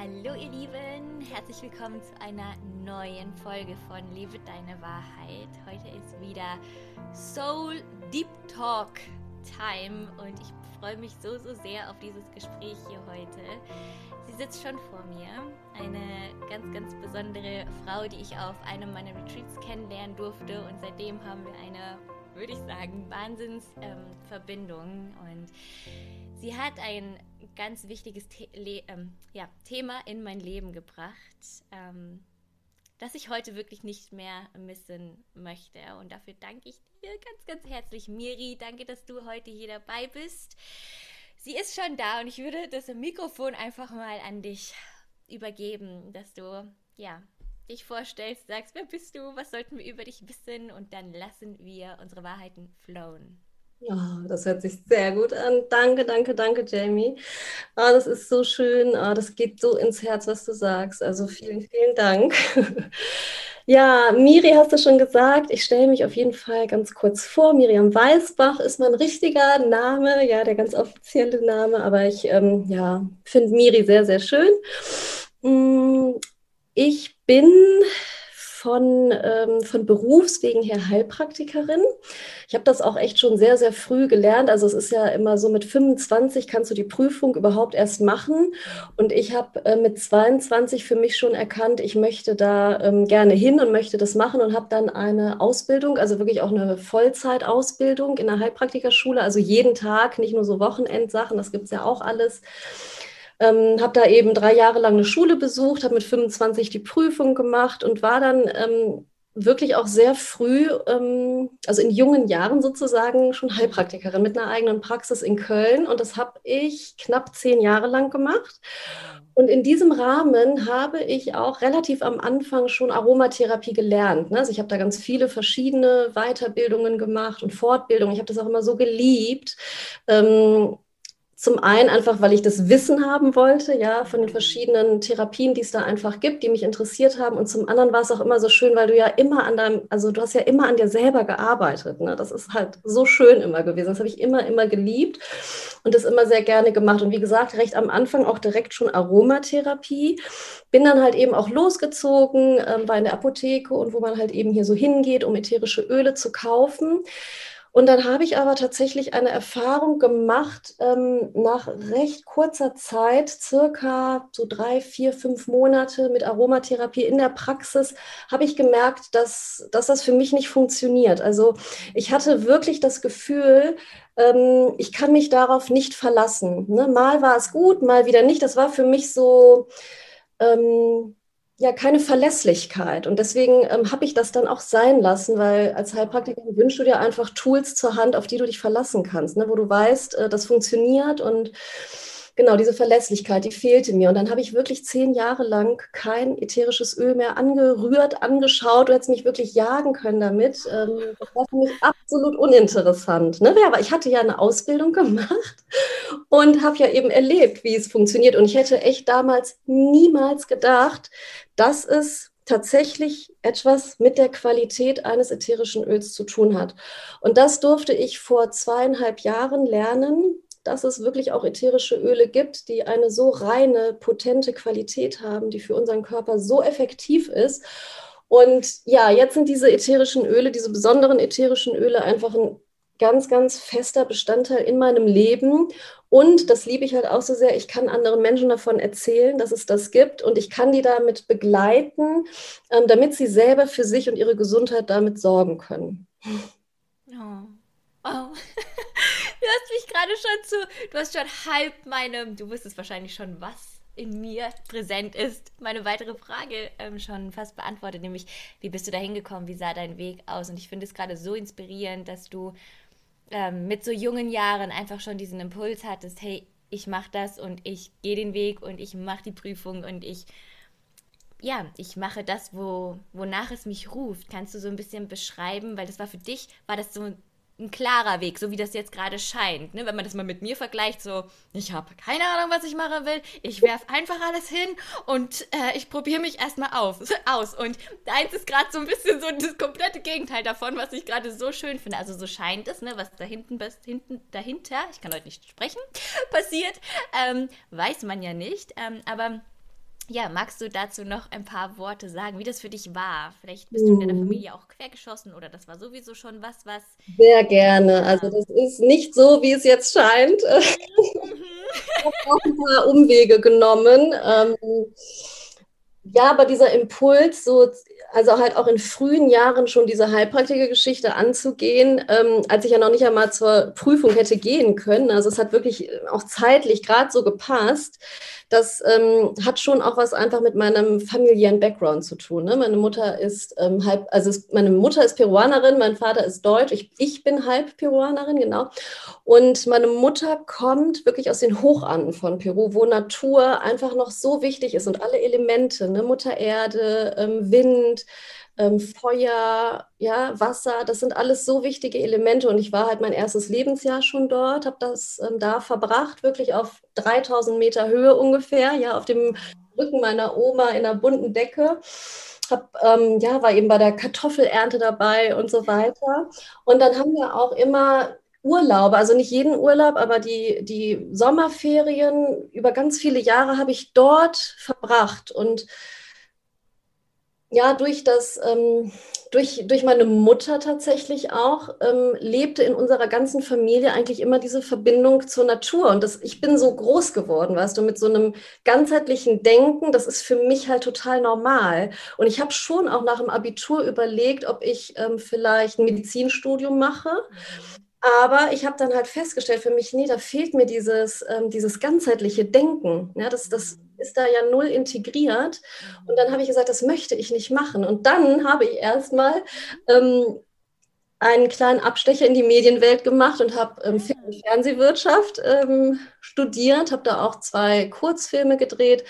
Hallo ihr Lieben, herzlich willkommen zu einer neuen Folge von Lebe deine Wahrheit. Heute ist wieder Soul Deep Talk Time und ich freue mich so, so sehr auf dieses Gespräch hier heute. Sie sitzt schon vor mir, eine ganz, ganz besondere Frau, die ich auf einem meiner Retreats kennenlernen durfte und seitdem haben wir eine, würde ich sagen, Wahnsinnsverbindung ähm, und sie hat ein ganz wichtiges The ähm, ja, Thema in mein Leben gebracht, ähm, das ich heute wirklich nicht mehr missen möchte. Und dafür danke ich dir ganz, ganz herzlich, Miri. Danke, dass du heute hier dabei bist. Sie ist schon da und ich würde das Mikrofon einfach mal an dich übergeben, dass du ja dich vorstellst, sagst, wer bist du, was sollten wir über dich wissen und dann lassen wir unsere Wahrheiten flowen. Oh, das hört sich sehr gut an. Danke, danke, danke, Jamie. Oh, das ist so schön. Oh, das geht so ins Herz, was du sagst. Also vielen, vielen Dank. ja, Miri hast du schon gesagt. Ich stelle mich auf jeden Fall ganz kurz vor. Miriam Weißbach ist mein richtiger Name, ja, der ganz offizielle Name. Aber ich ähm, ja, finde Miri sehr, sehr schön. Mm, ich bin von, ähm, von Berufswegen her Heilpraktikerin. Ich habe das auch echt schon sehr, sehr früh gelernt. Also es ist ja immer so, mit 25 kannst du die Prüfung überhaupt erst machen. Und ich habe äh, mit 22 für mich schon erkannt, ich möchte da ähm, gerne hin und möchte das machen und habe dann eine Ausbildung, also wirklich auch eine Vollzeitausbildung in der Heilpraktikerschule, also jeden Tag, nicht nur so Wochenendsachen, das gibt es ja auch alles ähm, habe da eben drei Jahre lang eine Schule besucht, habe mit 25 die Prüfung gemacht und war dann ähm, wirklich auch sehr früh, ähm, also in jungen Jahren sozusagen, schon Heilpraktikerin mit einer eigenen Praxis in Köln. Und das habe ich knapp zehn Jahre lang gemacht. Und in diesem Rahmen habe ich auch relativ am Anfang schon Aromatherapie gelernt. Ne? Also ich habe da ganz viele verschiedene Weiterbildungen gemacht und Fortbildungen. Ich habe das auch immer so geliebt. Ähm, zum einen einfach, weil ich das Wissen haben wollte, ja, von den verschiedenen Therapien, die es da einfach gibt, die mich interessiert haben. Und zum anderen war es auch immer so schön, weil du ja immer an deinem, also du hast ja immer an dir selber gearbeitet. Ne? Das ist halt so schön immer gewesen. Das habe ich immer, immer geliebt und das immer sehr gerne gemacht. Und wie gesagt, recht am Anfang auch direkt schon Aromatherapie. Bin dann halt eben auch losgezogen, ähm, war in der Apotheke und wo man halt eben hier so hingeht, um ätherische Öle zu kaufen. Und dann habe ich aber tatsächlich eine Erfahrung gemacht, ähm, nach recht kurzer Zeit, circa so drei, vier, fünf Monate mit Aromatherapie in der Praxis, habe ich gemerkt, dass, dass das für mich nicht funktioniert. Also ich hatte wirklich das Gefühl, ähm, ich kann mich darauf nicht verlassen. Ne? Mal war es gut, mal wieder nicht. Das war für mich so... Ähm, ja keine Verlässlichkeit. Und deswegen ähm, habe ich das dann auch sein lassen, weil als Heilpraktiker wünschst du dir einfach Tools zur Hand, auf die du dich verlassen kannst, ne? wo du weißt, äh, das funktioniert und genau diese Verlässlichkeit, die fehlte mir. Und dann habe ich wirklich zehn Jahre lang kein ätherisches Öl mehr angerührt, angeschaut. Du hättest mich wirklich jagen können damit. Ähm, das war für mich absolut uninteressant. Ne? Aber ich hatte ja eine Ausbildung gemacht und habe ja eben erlebt, wie es funktioniert. Und ich hätte echt damals niemals gedacht, dass es tatsächlich etwas mit der Qualität eines ätherischen Öls zu tun hat. Und das durfte ich vor zweieinhalb Jahren lernen, dass es wirklich auch ätherische Öle gibt, die eine so reine, potente Qualität haben, die für unseren Körper so effektiv ist. Und ja, jetzt sind diese ätherischen Öle, diese besonderen ätherischen Öle einfach ein ganz, ganz fester Bestandteil in meinem Leben. Und das liebe ich halt auch so sehr, ich kann anderen Menschen davon erzählen, dass es das gibt und ich kann die damit begleiten, ähm, damit sie selber für sich und ihre Gesundheit damit sorgen können. Oh. Oh. Du hast mich gerade schon zu, du hast schon halb meine, du wusstest wahrscheinlich schon, was in mir präsent ist, meine weitere Frage ähm, schon fast beantwortet, nämlich, wie bist du da hingekommen, wie sah dein Weg aus? Und ich finde es gerade so inspirierend, dass du ähm, mit so jungen Jahren einfach schon diesen Impuls hattest, hey, ich mache das und ich gehe den Weg und ich mache die Prüfung und ich, ja, ich mache das, wo, wonach es mich ruft. Kannst du so ein bisschen beschreiben, weil das war für dich, war das so ein klarer Weg, so wie das jetzt gerade scheint. Ne? Wenn man das mal mit mir vergleicht, so, ich habe keine Ahnung, was ich machen will, ich werfe einfach alles hin und äh, ich probiere mich erstmal aus. Und deins ist gerade so ein bisschen so das komplette Gegenteil davon, was ich gerade so schön finde. Also so scheint es, ne? was da hinten, hinten dahinter, ich kann heute nicht sprechen, passiert, ähm, weiß man ja nicht. Ähm, aber Ja, magst du dazu noch ein paar Worte sagen, wie das für dich war? Vielleicht bist du in deiner Mhm. Familie auch quergeschossen oder das war sowieso schon was, was. Sehr gerne. Also das ist nicht so, wie es jetzt scheint. Mhm. Ich habe auch ein paar Umwege genommen. Ähm, ja, aber dieser Impuls, so, also halt auch in frühen Jahren schon diese Heilpraktiker-Geschichte anzugehen, ähm, als ich ja noch nicht einmal zur Prüfung hätte gehen können. Also es hat wirklich auch zeitlich gerade so gepasst. Das ähm, hat schon auch was einfach mit meinem familiären Background zu tun. Ne? Meine Mutter ist ähm, halb, also ist, meine Mutter ist Peruanerin, mein Vater ist Deutsch, ich, ich bin halb Peruanerin, genau. Und meine Mutter kommt wirklich aus den Hochanden von Peru, wo Natur einfach noch so wichtig ist und alle Elemente, ne? Mutter Erde, ähm, Wind, ähm, Feuer, ja, Wasser, das sind alles so wichtige Elemente. Und ich war halt mein erstes Lebensjahr schon dort, habe das ähm, da verbracht, wirklich auf 3000 Meter Höhe ungefähr, ja, auf dem Rücken meiner Oma in einer bunten Decke. Hab, ähm, ja, war eben bei der Kartoffelernte dabei und so weiter. Und dann haben wir auch immer Urlaube, also nicht jeden Urlaub, aber die, die Sommerferien über ganz viele Jahre habe ich dort verbracht. Und ja, durch das, ähm, durch, durch meine Mutter tatsächlich auch, ähm, lebte in unserer ganzen Familie eigentlich immer diese Verbindung zur Natur. Und das, ich bin so groß geworden, weißt du, mit so einem ganzheitlichen Denken, das ist für mich halt total normal. Und ich habe schon auch nach dem Abitur überlegt, ob ich ähm, vielleicht ein Medizinstudium mache. Aber ich habe dann halt festgestellt für mich, nee, da fehlt mir dieses, ähm, dieses ganzheitliche Denken. Ja, das, das ist da ja null integriert. Und dann habe ich gesagt, das möchte ich nicht machen. Und dann habe ich erstmal ähm, einen kleinen Abstecher in die Medienwelt gemacht und habe ähm, Film- und Fernsehwirtschaft ähm, studiert, habe da auch zwei Kurzfilme gedreht,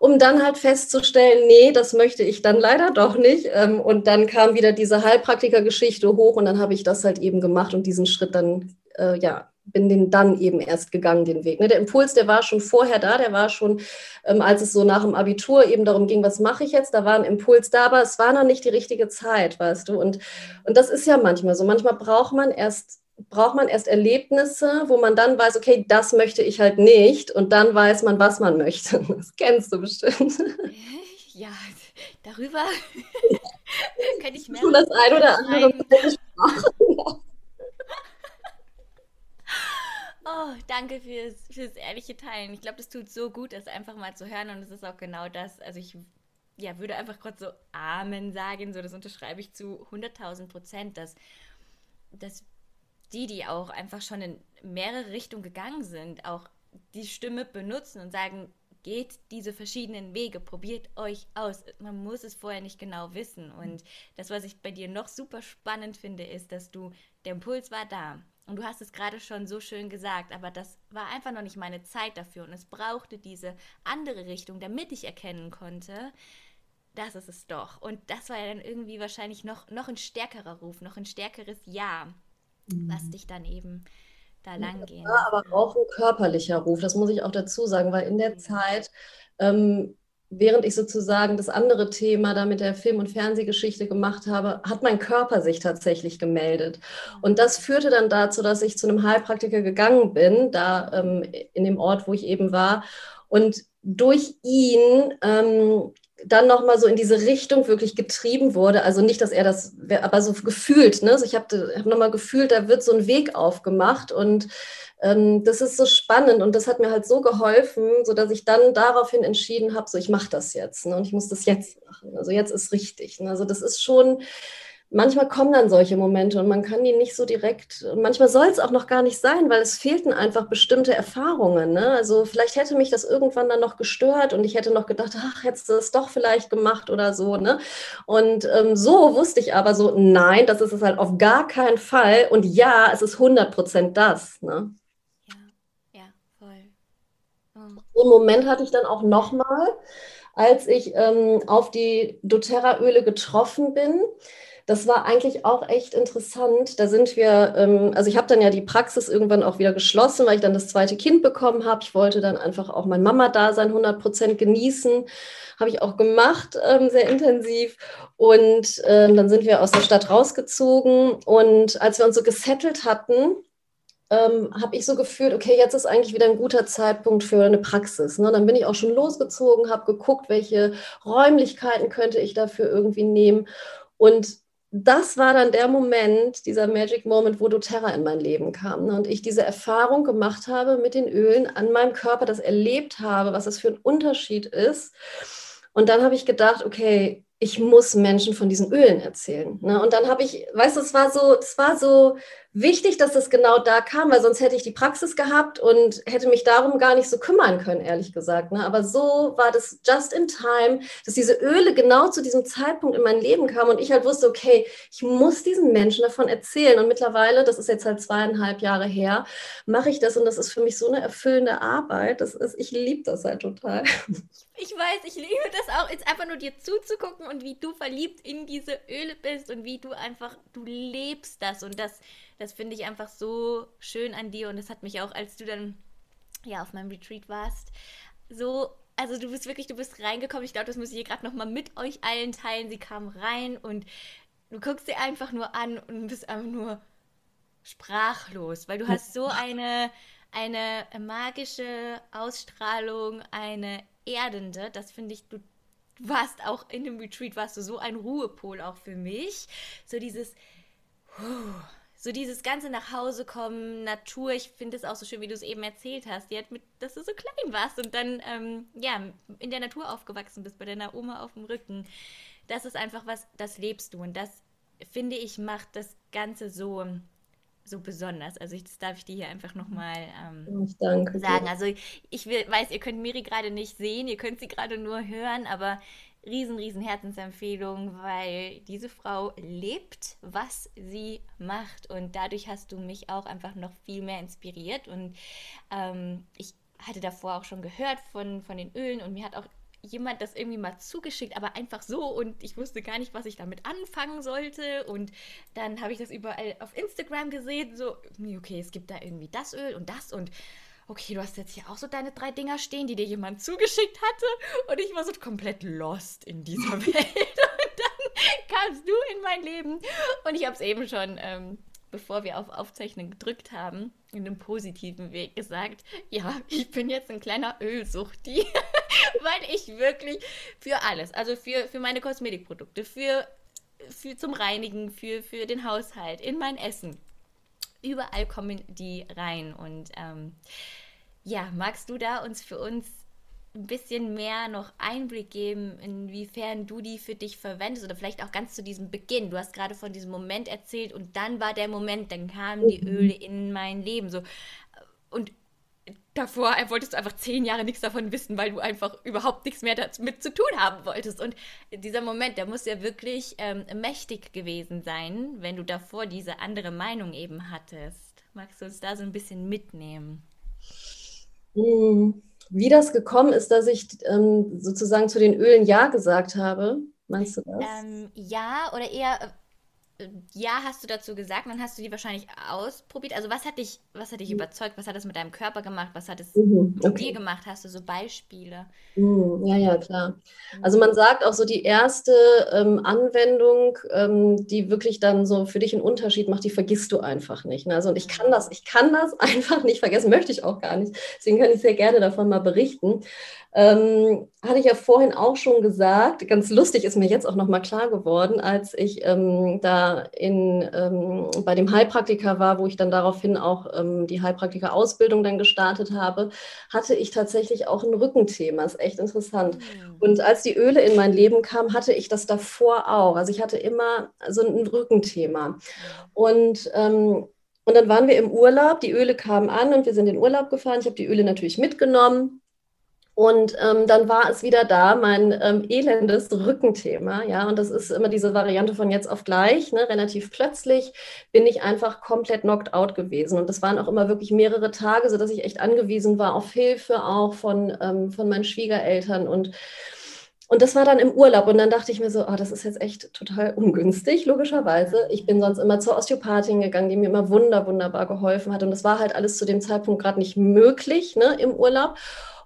um dann halt festzustellen, nee, das möchte ich dann leider doch nicht. Ähm, und dann kam wieder diese Heilpraktiker-Geschichte hoch und dann habe ich das halt eben gemacht und diesen Schritt dann, äh, ja, bin den dann eben erst gegangen, den Weg. Ne? Der Impuls, der war schon vorher da, der war schon, ähm, als es so nach dem Abitur eben darum ging, was mache ich jetzt, da war ein Impuls da, aber es war noch nicht die richtige Zeit, weißt du. Und, und das ist ja manchmal so. Manchmal braucht man erst braucht man erst Erlebnisse, wo man dann weiß, okay, das möchte ich halt nicht und dann weiß man, was man möchte. Das kennst du bestimmt. Ja, darüber könnte ich mehr. Du das ein oder andere Oh, danke fürs, fürs ehrliche Teilen. Ich glaube, das tut so gut, das einfach mal zu hören und es ist auch genau das. Also ich ja, würde einfach gerade so Amen sagen, so das unterschreibe ich zu 100.000 Prozent, dass, dass die, die auch einfach schon in mehrere Richtungen gegangen sind, auch die Stimme benutzen und sagen, geht diese verschiedenen Wege, probiert euch aus. Man muss es vorher nicht genau wissen. Und das, was ich bei dir noch super spannend finde, ist, dass du, der Impuls war da. Und du hast es gerade schon so schön gesagt, aber das war einfach noch nicht meine Zeit dafür. Und es brauchte diese andere Richtung, damit ich erkennen konnte, das ist es doch. Und das war ja dann irgendwie wahrscheinlich noch, noch ein stärkerer Ruf, noch ein stärkeres Ja, was dich dann eben da lang gehen. Ja, aber auch ein körperlicher Ruf, das muss ich auch dazu sagen, weil in der Zeit, ähm, während ich sozusagen das andere Thema da mit der Film- und Fernsehgeschichte gemacht habe, hat mein Körper sich tatsächlich gemeldet. Und das führte dann dazu, dass ich zu einem Heilpraktiker gegangen bin, da ähm, in dem Ort, wo ich eben war. Und durch ihn ähm, dann nochmal so in diese Richtung wirklich getrieben wurde. Also nicht, dass er das, aber so gefühlt. Ne? Also ich habe hab nochmal gefühlt, da wird so ein Weg aufgemacht und ähm, das ist so spannend und das hat mir halt so geholfen, sodass ich dann daraufhin entschieden habe, so ich mache das jetzt ne? und ich muss das jetzt machen. Also jetzt ist richtig. Ne? Also das ist schon manchmal kommen dann solche Momente und man kann die nicht so direkt, und manchmal soll es auch noch gar nicht sein, weil es fehlten einfach bestimmte Erfahrungen. Ne? Also vielleicht hätte mich das irgendwann dann noch gestört und ich hätte noch gedacht, ach, hättest du es doch vielleicht gemacht oder so. Ne? Und ähm, so wusste ich aber so, nein, das ist es halt auf gar keinen Fall. Und ja, es ist 100 Prozent das. Ne? Ja, ja, voll. Oh. So einen Moment hatte ich dann auch nochmal, als ich ähm, auf die doTERRA-Öle getroffen bin. Das war eigentlich auch echt interessant. Da sind wir, ähm, also ich habe dann ja die Praxis irgendwann auch wieder geschlossen, weil ich dann das zweite Kind bekommen habe. Ich wollte dann einfach auch mein Mama-Dasein 100 Prozent genießen. Habe ich auch gemacht, ähm, sehr intensiv. Und ähm, dann sind wir aus der Stadt rausgezogen. Und als wir uns so gesettelt hatten, ähm, habe ich so gefühlt, okay, jetzt ist eigentlich wieder ein guter Zeitpunkt für eine Praxis. Ne? Dann bin ich auch schon losgezogen, habe geguckt, welche Räumlichkeiten könnte ich dafür irgendwie nehmen. Und das war dann der Moment, dieser Magic Moment, wo doTERRA in mein Leben kam. Ne? Und ich diese Erfahrung gemacht habe mit den Ölen an meinem Körper, das erlebt habe, was das für ein Unterschied ist. Und dann habe ich gedacht, okay, ich muss Menschen von diesen Ölen erzählen. Ne? Und dann habe ich, weißt du, es war so, es war so wichtig, dass das genau da kam, weil sonst hätte ich die Praxis gehabt und hätte mich darum gar nicht so kümmern können, ehrlich gesagt. Ne? Aber so war das just in time, dass diese Öle genau zu diesem Zeitpunkt in mein Leben kamen und ich halt wusste, okay, ich muss diesen Menschen davon erzählen. Und mittlerweile, das ist jetzt halt zweieinhalb Jahre her, mache ich das und das ist für mich so eine erfüllende Arbeit. Das ist, ich liebe das halt total. Ich weiß, ich liebe das auch, jetzt einfach nur dir zuzugucken und wie du verliebt in diese Öle bist und wie du einfach, du lebst das und das das finde ich einfach so schön an dir und das hat mich auch, als du dann ja auf meinem Retreat warst, so also du bist wirklich, du bist reingekommen. Ich glaube, das muss ich hier gerade nochmal mit euch allen teilen. Sie kam rein und du guckst sie einfach nur an und bist einfach nur sprachlos, weil du hast so eine, eine magische Ausstrahlung, eine erdende. Das finde ich, du warst auch in dem Retreat, warst du so ein Ruhepol auch für mich. So dieses, so dieses ganze nach Hause kommen, Natur, ich finde es auch so schön, wie du es eben erzählt hast, die mit, dass du so klein warst und dann ähm, ja in der Natur aufgewachsen bist, bei deiner Oma auf dem Rücken. Das ist einfach was, das lebst du und das finde ich macht das Ganze so so besonders. Also ich, das darf ich dir hier einfach nochmal ähm, sagen. Also ich will, weiß, ihr könnt Miri gerade nicht sehen, ihr könnt sie gerade nur hören, aber riesen, riesen Herzensempfehlung, weil diese Frau lebt, was sie macht. Und dadurch hast du mich auch einfach noch viel mehr inspiriert. Und ähm, ich hatte davor auch schon gehört von, von den Ölen. Und mir hat auch jemand das irgendwie mal zugeschickt, aber einfach so. Und ich wusste gar nicht, was ich damit anfangen sollte. Und dann habe ich das überall auf Instagram gesehen, so, okay, es gibt da irgendwie das Öl und das. Und okay, du hast jetzt hier auch so deine drei Dinger stehen, die dir jemand zugeschickt hatte. Und ich war so komplett lost in dieser Welt. Und dann kamst du in mein Leben. Und ich habe es eben schon, ähm, bevor wir auf Aufzeichnen gedrückt haben, in einem positiven Weg gesagt, ja, ich bin jetzt ein kleiner Ölsuchti. Weil ich wirklich für alles, also für, für meine Kosmetikprodukte, für, für zum Reinigen, für, für den Haushalt, in mein Essen, überall kommen die rein. Und ähm, ja, magst du da uns für uns ein bisschen mehr noch Einblick geben, inwiefern du die für dich verwendest oder vielleicht auch ganz zu diesem Beginn. Du hast gerade von diesem Moment erzählt und dann war der Moment, dann kamen die mhm. Öle in mein Leben. So. Und davor wolltest du einfach zehn Jahre nichts davon wissen, weil du einfach überhaupt nichts mehr damit zu tun haben wolltest. Und dieser Moment, der muss ja wirklich ähm, mächtig gewesen sein, wenn du davor diese andere Meinung eben hattest. Magst du uns da so ein bisschen mitnehmen? Hm, wie das gekommen ist, dass ich ähm, sozusagen zu den Ölen Ja gesagt habe, meinst du das? Ähm, ja, oder eher, ja, hast du dazu gesagt, dann hast du die wahrscheinlich ausprobiert. Also was hat dich, was hat dich mhm. überzeugt? Was hat es mit deinem Körper gemacht? Was hat es mhm, mit dir gemacht? Hast du so Beispiele? Mhm, ja, ja, klar. Also man sagt auch so die erste ähm, Anwendung, ähm, die wirklich dann so für dich einen Unterschied macht, die vergisst du einfach nicht. Ne? Also und ich kann das, ich kann das einfach nicht vergessen, möchte ich auch gar nicht. Deswegen kann ich sehr gerne davon mal berichten. Ähm, hatte ich ja vorhin auch schon gesagt, ganz lustig ist mir jetzt auch nochmal klar geworden, als ich ähm, da in, ähm, bei dem Heilpraktiker war, wo ich dann daraufhin auch ähm, die Heilpraktiker-Ausbildung dann gestartet habe, hatte ich tatsächlich auch ein Rückenthema. Ist echt interessant. Mhm. Und als die Öle in mein Leben kamen, hatte ich das davor auch. Also ich hatte immer so ein Rückenthema. Und ähm, und dann waren wir im Urlaub, die Öle kamen an und wir sind in den Urlaub gefahren. Ich habe die Öle natürlich mitgenommen und ähm, dann war es wieder da, mein ähm, elendes Rückenthema. Ja, und das ist immer diese Variante von jetzt auf gleich, ne? relativ plötzlich bin ich einfach komplett knocked out gewesen. Und das waren auch immer wirklich mehrere Tage, sodass ich echt angewiesen war auf Hilfe auch von, ähm, von meinen Schwiegereltern. Und, und das war dann im Urlaub. Und dann dachte ich mir so, oh, das ist jetzt echt total ungünstig, logischerweise. Ich bin sonst immer zur Osteopathin gegangen, die mir immer wunder, wunderbar geholfen hat. Und das war halt alles zu dem Zeitpunkt gerade nicht möglich ne, im Urlaub.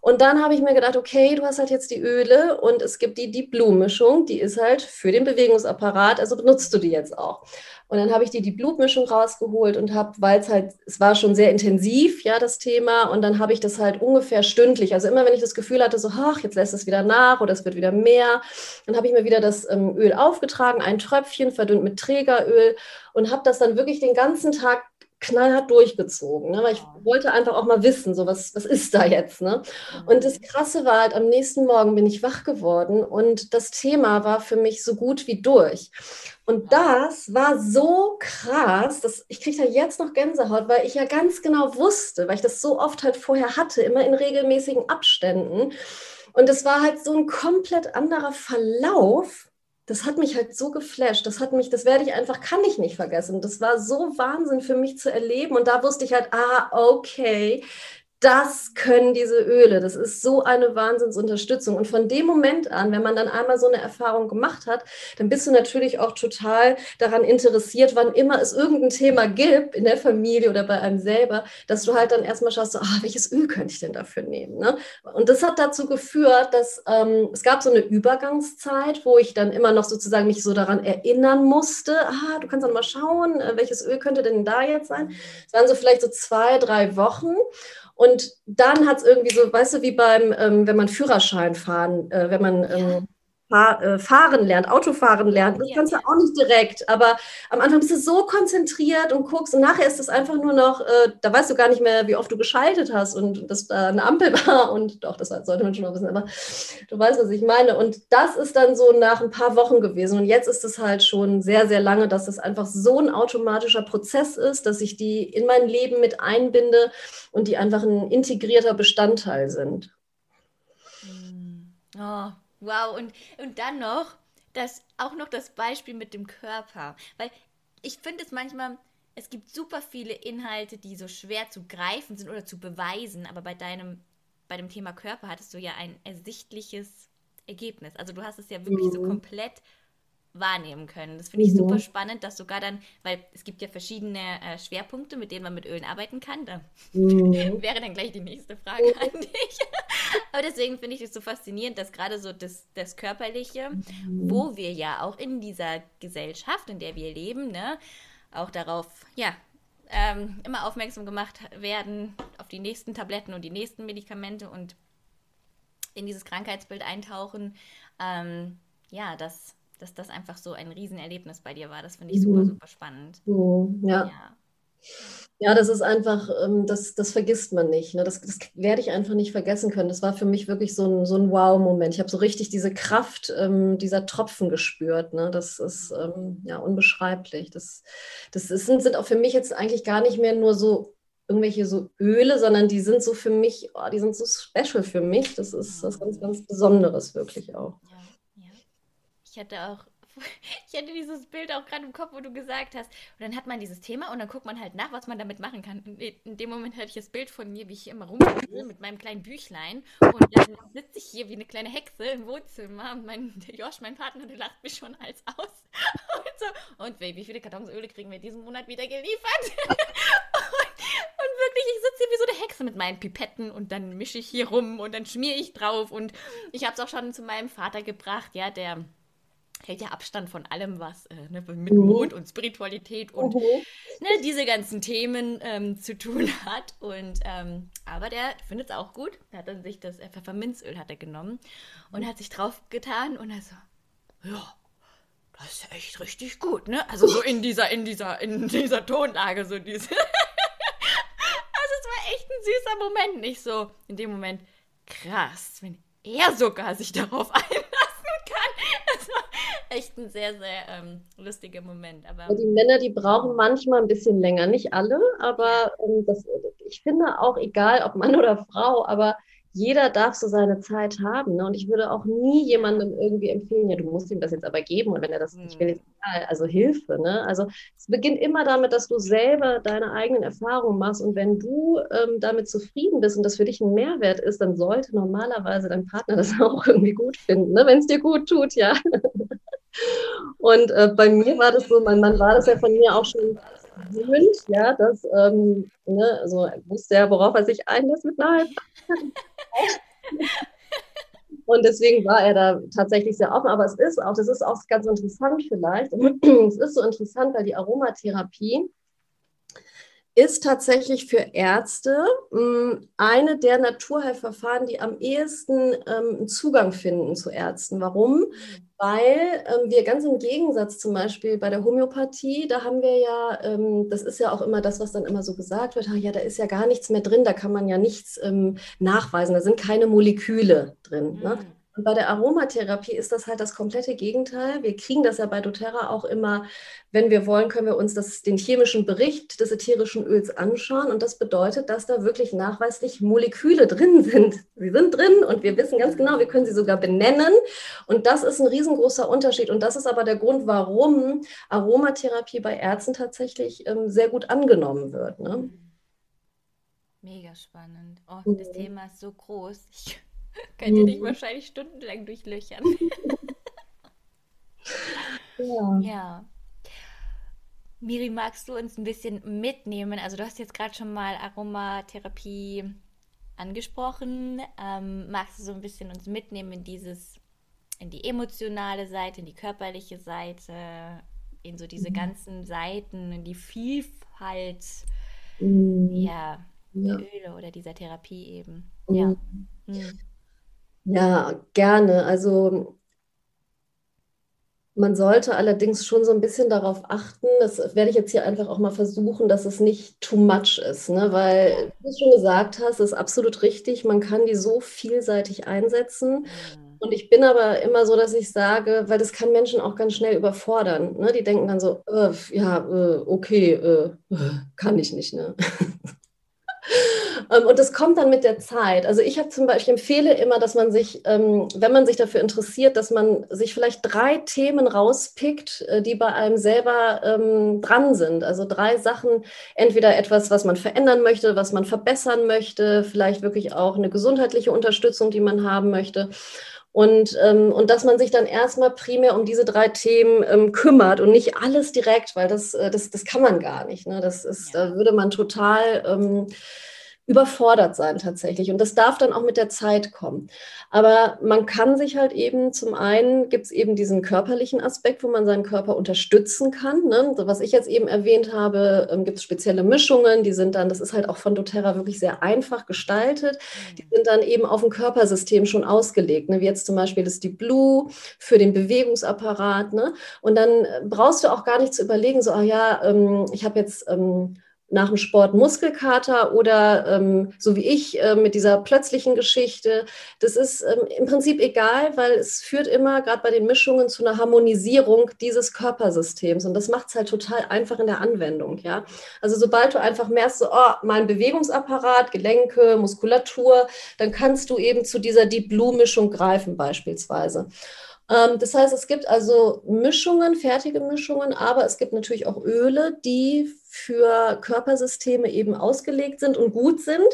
Und dann habe ich mir gedacht, okay, du hast halt jetzt die Öle und es gibt die Deep Blue Mischung, die ist halt für den Bewegungsapparat, also benutzt du die jetzt auch. Und dann habe ich die Deep Blue Mischung rausgeholt und habe, weil es halt, es war schon sehr intensiv, ja, das Thema. Und dann habe ich das halt ungefähr stündlich. Also immer, wenn ich das Gefühl hatte, so, ach, jetzt lässt es wieder nach oder es wird wieder mehr, dann habe ich mir wieder das ähm, Öl aufgetragen, ein Tröpfchen verdünnt mit Trägeröl und habe das dann wirklich den ganzen Tag knallhart durchgezogen, ne? weil ich wollte einfach auch mal wissen, so was, was ist da jetzt. Ne? Und das Krasse war halt, am nächsten Morgen bin ich wach geworden und das Thema war für mich so gut wie durch. Und das war so krass, dass ich kriege da jetzt noch Gänsehaut, weil ich ja ganz genau wusste, weil ich das so oft halt vorher hatte, immer in regelmäßigen Abständen. Und es war halt so ein komplett anderer Verlauf das hat mich halt so geflasht. Das hat mich, das werde ich einfach, kann ich nicht vergessen. Das war so Wahnsinn für mich zu erleben. Und da wusste ich halt, ah, okay, das können diese Öle. Das ist so eine Wahnsinnsunterstützung. Und von dem Moment an, wenn man dann einmal so eine Erfahrung gemacht hat, dann bist du natürlich auch total daran interessiert, wann immer es irgendein Thema gibt in der Familie oder bei einem selber, dass du halt dann erstmal schaust, so, ah, welches Öl könnte ich denn dafür nehmen? Ne? Und das hat dazu geführt, dass ähm, es gab so eine Übergangszeit, wo ich dann immer noch sozusagen mich so daran erinnern musste, ah, du kannst dann mal schauen, äh, welches Öl könnte denn da jetzt sein? Es waren so vielleicht so zwei, drei Wochen. Und dann hat es irgendwie so, weißt du, wie beim, ähm, wenn man Führerschein fahren, äh, wenn man ähm, äh, fahren lernt, Autofahren lernt, das ja. kannst du auch nicht direkt, aber am Anfang bist du so konzentriert und guckst und nachher ist es einfach nur noch, äh, da weißt du gar nicht mehr, wie oft du geschaltet hast und dass da eine Ampel war und doch, das sollte man schon mal wissen, aber du weißt, was ich meine. Und das ist dann so nach ein paar Wochen gewesen und jetzt ist es halt schon sehr, sehr lange, dass es einfach so ein automatischer Prozess ist, dass ich die in mein Leben mit einbinde und die einfach ein integrierter Bestandteil sind. Oh, Wow, und, und dann noch, das, auch noch das Beispiel mit dem Körper. Weil ich finde es manchmal, es gibt super viele Inhalte, die so schwer zu greifen sind oder zu beweisen, aber bei deinem, bei dem Thema Körper hattest du ja ein ersichtliches Ergebnis. Also du hast es ja wirklich mhm. so komplett wahrnehmen können. Das finde ich mhm. super spannend, dass sogar dann, weil es gibt ja verschiedene äh, Schwerpunkte, mit denen man mit Ölen arbeiten kann. Da mhm. wäre dann gleich die nächste Frage an dich. Aber deswegen finde ich es so faszinierend, dass gerade so das, das Körperliche, mhm. wo wir ja auch in dieser Gesellschaft, in der wir leben, ne, auch darauf, ja, ähm, immer aufmerksam gemacht werden auf die nächsten Tabletten und die nächsten Medikamente und in dieses Krankheitsbild eintauchen. Ähm, ja, das dass das einfach so ein Riesenerlebnis bei dir war. Das finde ich super, mhm. super spannend. Mhm, ja. ja. ja. das ist einfach, ähm, das, das vergisst man nicht. Ne? Das, das werde ich einfach nicht vergessen können. Das war für mich wirklich so ein, so ein Wow-Moment. Ich habe so richtig diese Kraft ähm, dieser Tropfen gespürt. Ne? Das ist ähm, ja unbeschreiblich. Das, das ist, sind auch für mich jetzt eigentlich gar nicht mehr nur so irgendwelche so Öle, sondern die sind so für mich, oh, die sind so special für mich. Das ist was ganz, ganz Besonderes wirklich auch. Ja. Ich hatte auch, ich hatte dieses Bild auch gerade im Kopf, wo du gesagt hast. Und dann hat man dieses Thema und dann guckt man halt nach, was man damit machen kann. In dem Moment hatte ich das Bild von mir, wie ich hier immer rumgehe mit meinem kleinen Büchlein. Und dann sitze ich hier wie eine kleine Hexe im Wohnzimmer und mein Josh, mein Partner, der lacht mich schon als aus. Und so, und wie viele Kartons Öle kriegen wir diesen Monat wieder geliefert? und wirklich, ich sitze hier wie so eine Hexe mit meinen Pipetten und dann mische ich hier rum und dann schmiere ich drauf. Und ich habe es auch schon zu meinem Vater gebracht, ja, der hält ja Abstand von allem, was äh, ne, mit mhm. Mond und Spiritualität und mhm. ne, diese ganzen Themen ähm, zu tun hat. Und ähm, aber der findet es auch gut. Er hat dann sich das äh, Pfefferminzöl hat er genommen und hat sich drauf getan und er so, ja, das ist echt richtig gut, ne? Also so in dieser, in dieser, in dieser Tonlage, so diese. also es war echt ein süßer Moment, nicht so in dem Moment, krass, wenn er sogar sich darauf einlässt echt ein sehr, sehr ähm, lustiger Moment. Aber die Männer, die brauchen manchmal ein bisschen länger, nicht alle, aber ähm, das, ich finde auch egal, ob Mann oder Frau, aber jeder darf so seine Zeit haben. Ne? Und ich würde auch nie jemandem irgendwie empfehlen, ja, du musst ihm das jetzt aber geben und wenn er das mhm. nicht will, ist egal. Also Hilfe. Ne? Also es beginnt immer damit, dass du selber deine eigenen Erfahrungen machst und wenn du ähm, damit zufrieden bist und das für dich ein Mehrwert ist, dann sollte normalerweise dein Partner das auch irgendwie gut finden, ne? wenn es dir gut tut, ja. Und äh, bei mir war das so, mein Mann war das ja von mir auch schon gewöhnt, ja, dass, ähm, ne, also er wusste ja, worauf er sich einlässt mit einer Und deswegen war er da tatsächlich sehr offen. Aber es ist auch, das ist auch ganz interessant vielleicht. Es ist so interessant, weil die Aromatherapie ist tatsächlich für Ärzte hm, eine der Naturheilverfahren, die am ehesten ähm, Zugang finden zu Ärzten. Warum? Mhm. Weil ähm, wir ganz im Gegensatz zum Beispiel bei der Homöopathie, da haben wir ja, ähm, das ist ja auch immer das, was dann immer so gesagt wird, ja, da ist ja gar nichts mehr drin, da kann man ja nichts ähm, nachweisen, da sind keine Moleküle drin. Ne? Mhm. Ne? Und bei der Aromatherapie ist das halt das komplette Gegenteil. Wir kriegen das ja bei doTERRA auch immer, wenn wir wollen, können wir uns das, den chemischen Bericht des ätherischen Öls anschauen. Und das bedeutet, dass da wirklich nachweislich Moleküle drin sind. Sie sind drin und wir wissen ganz genau, wir können sie sogar benennen. Und das ist ein riesengroßer Unterschied. Und das ist aber der Grund, warum Aromatherapie bei Ärzten tatsächlich ähm, sehr gut angenommen wird. Ne? Mega spannend. Oh, das mhm. Thema ist so groß. Ich Könnt ihr dich mhm. wahrscheinlich stundenlang durchlöchern. ja. ja. Miri, magst du uns ein bisschen mitnehmen? Also du hast jetzt gerade schon mal Aromatherapie angesprochen. Ähm, magst du so ein bisschen uns mitnehmen in dieses, in die emotionale Seite, in die körperliche Seite, in so diese mhm. ganzen Seiten, in die Vielfalt mhm. ja, ja. der Öle oder dieser Therapie eben. Mhm. Ja. Ja, gerne. Also man sollte allerdings schon so ein bisschen darauf achten, das werde ich jetzt hier einfach auch mal versuchen, dass es nicht too much ist, ne? weil, wie du schon gesagt hast, ist absolut richtig, man kann die so vielseitig einsetzen. Mhm. Und ich bin aber immer so, dass ich sage, weil das kann Menschen auch ganz schnell überfordern. Ne? Die denken dann so, äh, ja, äh, okay, äh, kann ich nicht. Ne? Ähm, und das kommt dann mit der Zeit. Also ich habe zum Beispiel, empfehle immer, dass man sich, ähm, wenn man sich dafür interessiert, dass man sich vielleicht drei Themen rauspickt, äh, die bei einem selber ähm, dran sind. Also drei Sachen, entweder etwas, was man verändern möchte, was man verbessern möchte, vielleicht wirklich auch eine gesundheitliche Unterstützung, die man haben möchte. Und, ähm, und dass man sich dann erstmal primär um diese drei Themen ähm, kümmert und nicht alles direkt, weil das, äh, das, das kann man gar nicht. Ne? Das ist, ja. da würde man total ähm, überfordert sein tatsächlich. Und das darf dann auch mit der Zeit kommen. Aber man kann sich halt eben, zum einen gibt es eben diesen körperlichen Aspekt, wo man seinen Körper unterstützen kann. Ne? So, was ich jetzt eben erwähnt habe, ähm, gibt es spezielle Mischungen, die sind dann, das ist halt auch von doTERRA wirklich sehr einfach gestaltet. Die mhm. sind dann eben auf ein Körpersystem schon ausgelegt. Ne? Wie jetzt zum Beispiel ist die Blue für den Bewegungsapparat. Ne? Und dann äh, brauchst du auch gar nicht zu überlegen, so, ah ja, ähm, ich habe jetzt ähm, nach dem Sport Muskelkater oder ähm, so wie ich äh, mit dieser plötzlichen Geschichte. Das ist ähm, im Prinzip egal, weil es führt immer gerade bei den Mischungen zu einer Harmonisierung dieses Körpersystems und das macht es halt total einfach in der Anwendung. Ja, also sobald du einfach merkst, so, oh, mein Bewegungsapparat, Gelenke, Muskulatur, dann kannst du eben zu dieser Deep Blue Mischung greifen beispielsweise. Ähm, das heißt, es gibt also Mischungen, fertige Mischungen, aber es gibt natürlich auch Öle, die für Körpersysteme eben ausgelegt sind und gut sind.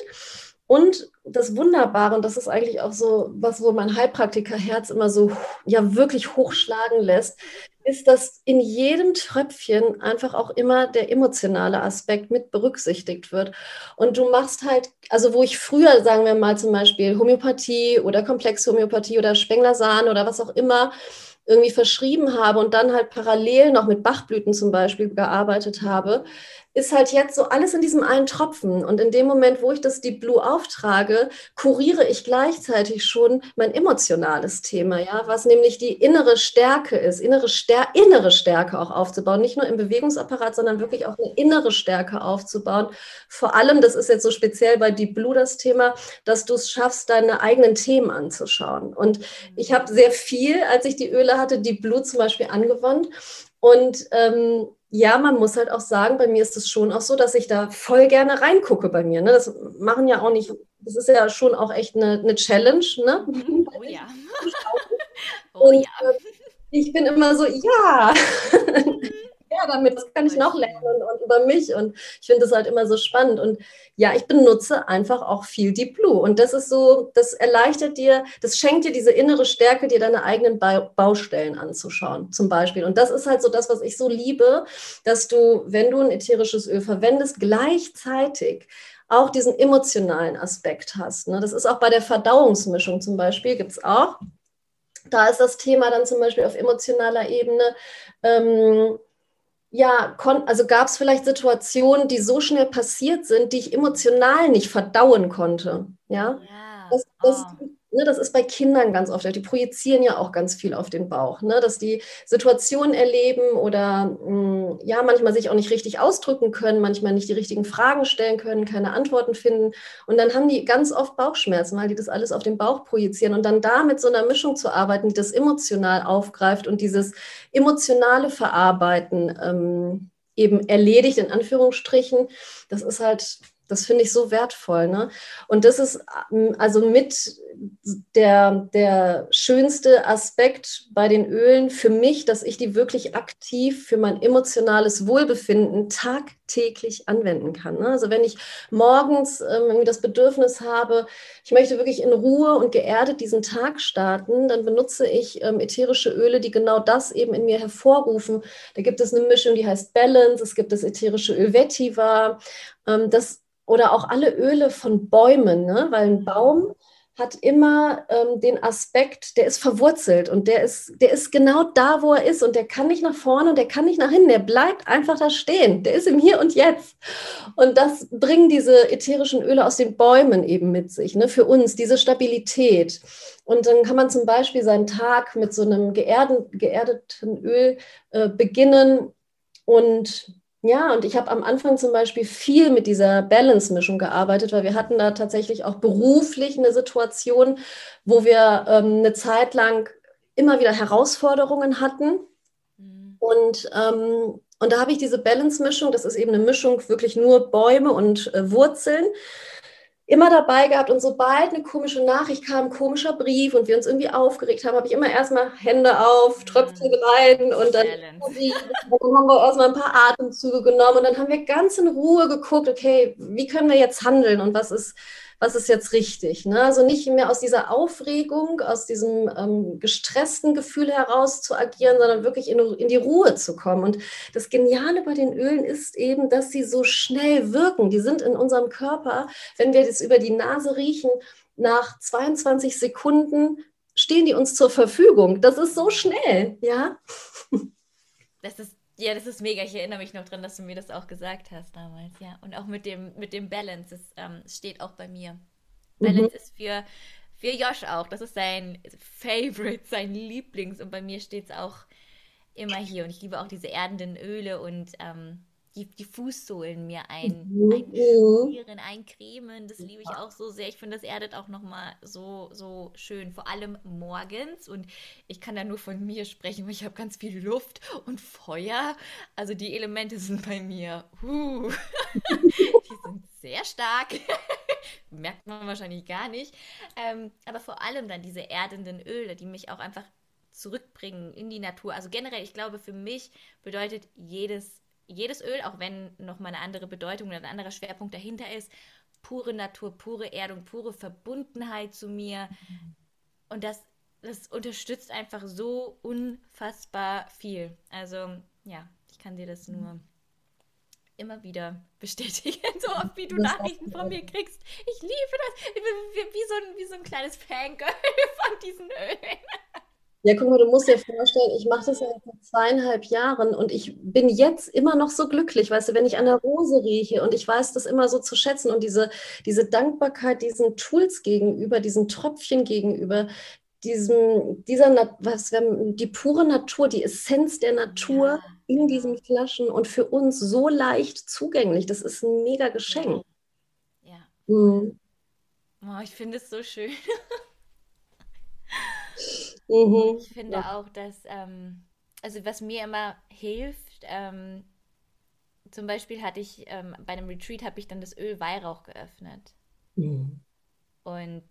Und das Wunderbare, und das ist eigentlich auch so, was wo mein Heilpraktikerherz immer so ja wirklich hochschlagen lässt, ist, dass in jedem Tröpfchen einfach auch immer der emotionale Aspekt mit berücksichtigt wird. Und du machst halt, also wo ich früher, sagen wir mal zum Beispiel Homöopathie oder Komplexhomöopathie oder Spenglersan oder was auch immer, irgendwie verschrieben habe und dann halt parallel noch mit Bachblüten zum Beispiel gearbeitet habe, ist halt jetzt so alles in diesem einen Tropfen. Und in dem Moment, wo ich das Deep Blue auftrage, kuriere ich gleichzeitig schon mein emotionales Thema, ja, was nämlich die innere Stärke ist, innere, Stär innere Stärke auch aufzubauen, nicht nur im Bewegungsapparat, sondern wirklich auch eine innere Stärke aufzubauen. Vor allem, das ist jetzt so speziell bei Deep Blue das Thema, dass du es schaffst, deine eigenen Themen anzuschauen. Und ich habe sehr viel, als ich die Öle hatte, Deep Blue zum Beispiel angewandt. Und ähm, ja, man muss halt auch sagen, bei mir ist es schon auch so, dass ich da voll gerne reingucke bei mir. Ne? Das machen ja auch nicht, das ist ja schon auch echt eine, eine Challenge. Ne? Mhm. Oh ja. oh Und, ja. Äh, ich bin immer so, ja. Ja, damit kann ich noch lernen und, und über mich. Und ich finde das halt immer so spannend. Und ja, ich benutze einfach auch viel Deep Blue. Und das ist so, das erleichtert dir, das schenkt dir diese innere Stärke, dir deine eigenen Baustellen anzuschauen, zum Beispiel. Und das ist halt so das, was ich so liebe, dass du, wenn du ein ätherisches Öl verwendest, gleichzeitig auch diesen emotionalen Aspekt hast. Ne? Das ist auch bei der Verdauungsmischung zum Beispiel, gibt es auch. Da ist das Thema dann zum Beispiel auf emotionaler Ebene. Ähm, ja, also gab es vielleicht Situationen, die so schnell passiert sind, die ich emotional nicht verdauen konnte. Ja, ja. Das, das, oh ne, das ist bei Kindern ganz oft, die projizieren ja auch ganz viel auf den Bauch, ne, dass die Situationen erleben oder mh, hm, ja, manchmal sich auch nicht richtig ausdrücken können, manchmal nicht die richtigen Fragen stellen können, keine Antworten finden. Und dann haben die ganz oft Bauchschmerzen, weil die das alles auf den Bauch projizieren. Und dann da mit so einer Mischung zu arbeiten, die das emotional aufgreift und dieses emotionale Verarbeiten ähm, eben erledigt, in Anführungsstrichen, das ist halt das finde ich so wertvoll. Ne? Und das ist ähm, also mit der, der schönste Aspekt bei den Ölen für mich, dass ich die wirklich aktiv für mein emotionales Wohlbefinden tagtäglich anwenden kann. Ne? Also wenn ich morgens ähm, das Bedürfnis habe, ich möchte wirklich in Ruhe und geerdet diesen Tag starten, dann benutze ich ähm, ätherische Öle, die genau das eben in mir hervorrufen. Da gibt es eine Mischung, die heißt Balance, es gibt das ätherische Öl Vetiver. Ähm, das oder auch alle Öle von Bäumen, ne? weil ein Baum hat immer ähm, den Aspekt, der ist verwurzelt und der ist, der ist genau da, wo er ist und der kann nicht nach vorne und der kann nicht nach hinten, der bleibt einfach da stehen, der ist im Hier und Jetzt. Und das bringen diese ätherischen Öle aus den Bäumen eben mit sich, ne, für uns, diese Stabilität. Und dann kann man zum Beispiel seinen Tag mit so einem geerdeten Öl äh, beginnen und ja, und ich habe am Anfang zum Beispiel viel mit dieser Balance-Mischung gearbeitet, weil wir hatten da tatsächlich auch beruflich eine Situation, wo wir ähm, eine Zeit lang immer wieder Herausforderungen hatten. Mhm. Und, ähm, und da habe ich diese Balance-Mischung, das ist eben eine Mischung wirklich nur Bäume und äh, Wurzeln immer dabei gehabt und sobald eine komische Nachricht kam, komischer Brief und wir uns irgendwie aufgeregt haben, habe ich immer erstmal Hände auf, mhm. Tröpfchen rein und dann, und dann haben wir erstmal ein paar Atemzüge genommen und dann haben wir ganz in Ruhe geguckt, okay, wie können wir jetzt handeln und was ist, was ist jetzt richtig. Ne? Also nicht mehr aus dieser Aufregung, aus diesem ähm, gestressten Gefühl heraus zu agieren, sondern wirklich in, in die Ruhe zu kommen. Und das Geniale bei den Ölen ist eben, dass sie so schnell wirken. Die sind in unserem Körper, wenn wir das über die Nase riechen, nach 22 Sekunden stehen die uns zur Verfügung. Das ist so schnell, ja. Das ist ja, das ist mega. Ich erinnere mich noch dran, dass du mir das auch gesagt hast damals, ja. Und auch mit dem, mit dem Balance, es ähm, steht auch bei mir. Mhm. Balance ist für, für Josh auch. Das ist sein Favorite, sein Lieblings. Und bei mir steht es auch immer hier. Und ich liebe auch diese erdenden Öle und ähm, die, die Fußsohlen mir ein, mhm. einschmieren, eincremen. Das liebe ich auch so sehr. Ich finde, das erdet auch nochmal so, so schön. Vor allem morgens. Und ich kann da nur von mir sprechen, weil ich habe ganz viel Luft und Feuer. Also die Elemente sind bei mir. Uh, die sind sehr stark. Merkt man wahrscheinlich gar nicht. Ähm, aber vor allem dann diese erdenden Öle, die mich auch einfach zurückbringen in die Natur. Also generell, ich glaube, für mich bedeutet jedes jedes Öl, auch wenn nochmal eine andere Bedeutung oder ein anderer Schwerpunkt dahinter ist, pure Natur, pure Erdung, pure Verbundenheit zu mir. Und das, das unterstützt einfach so unfassbar viel. Also ja, ich kann dir das nur immer wieder bestätigen, so oft wie du Nachrichten von mir kriegst. Ich liebe das. Wie, so, ein, wie so ein kleines Fangirl von diesen Ölen. Ja, guck mal, du musst dir vorstellen, ich mache das ja seit zweieinhalb Jahren und ich bin jetzt immer noch so glücklich, weißt du, wenn ich an der Rose rieche und ich weiß das immer so zu schätzen und diese, diese Dankbarkeit diesen Tools gegenüber, diesen Tröpfchen gegenüber, diesem, dieser, was, die pure Natur, die Essenz der Natur in diesen Flaschen und für uns so leicht zugänglich. Das ist ein mega Geschenk. Ja. ja. Mhm. Oh, ich finde es so schön. Mhm. Ich finde ja. auch, dass, ähm, also was mir immer hilft, ähm, zum Beispiel hatte ich ähm, bei einem Retreat habe ich dann das Öl Weihrauch geöffnet. Mhm. Und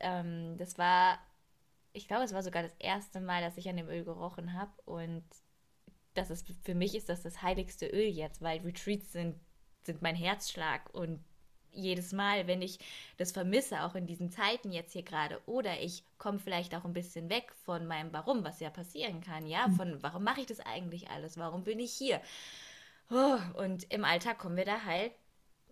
ähm, das war, ich glaube, es war sogar das erste Mal, dass ich an dem Öl gerochen habe. Und das ist für mich ist das das heiligste Öl jetzt, weil Retreats sind, sind mein Herzschlag und jedes Mal, wenn ich das vermisse, auch in diesen Zeiten jetzt hier gerade, oder ich komme vielleicht auch ein bisschen weg von meinem Warum, was ja passieren kann, ja, mhm. von warum mache ich das eigentlich alles, warum bin ich hier? Oh, und im Alltag kommen wir da halt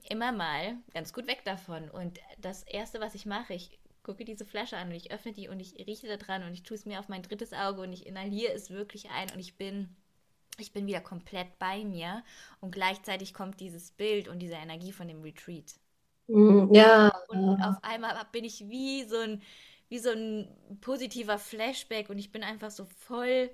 immer mal ganz gut weg davon. Und das Erste, was ich mache, ich gucke diese Flasche an und ich öffne die und ich rieche da dran und ich tue es mir auf mein drittes Auge und ich inhaliere es wirklich ein und ich bin, ich bin wieder komplett bei mir und gleichzeitig kommt dieses Bild und diese Energie von dem Retreat. Mm, ja. Und auf einmal bin ich wie so ein, wie so ein positiver Flashback und ich bin einfach so voll,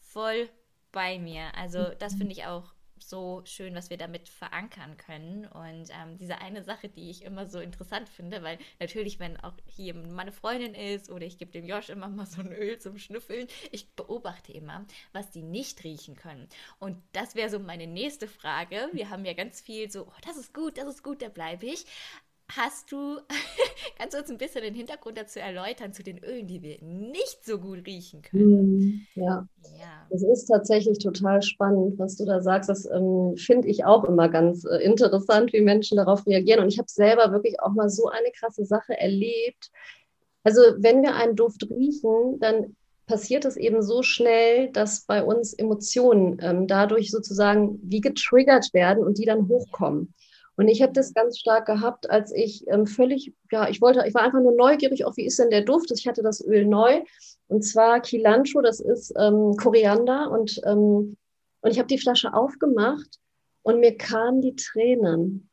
voll bei mir. Also das finde ich auch so schön, was wir damit verankern können. Und ähm, diese eine Sache, die ich immer so interessant finde, weil natürlich, wenn auch hier meine Freundin ist oder ich gebe dem Josh immer mal so ein Öl zum Schnüffeln, ich beobachte immer, was die nicht riechen können. Und das wäre so meine nächste Frage. Wir haben ja ganz viel so, oh, das ist gut, das ist gut, da bleibe ich. Hast du, kannst du uns ein bisschen den Hintergrund dazu erläutern, zu den Ölen, die wir nicht so gut riechen können? Hm, ja, ja. das ist tatsächlich total spannend, was du da sagst. Das ähm, finde ich auch immer ganz äh, interessant, wie Menschen darauf reagieren. Und ich habe selber wirklich auch mal so eine krasse Sache erlebt. Also wenn wir einen Duft riechen, dann passiert es eben so schnell, dass bei uns Emotionen ähm, dadurch sozusagen wie getriggert werden und die dann hochkommen. Und ich habe das ganz stark gehabt, als ich ähm, völlig, ja, ich wollte, ich war einfach nur neugierig auf, wie ist denn der Duft? Ich hatte das Öl neu und zwar Kilancho, das ist ähm, Koriander und, ähm, und ich habe die Flasche aufgemacht und mir kamen die Tränen.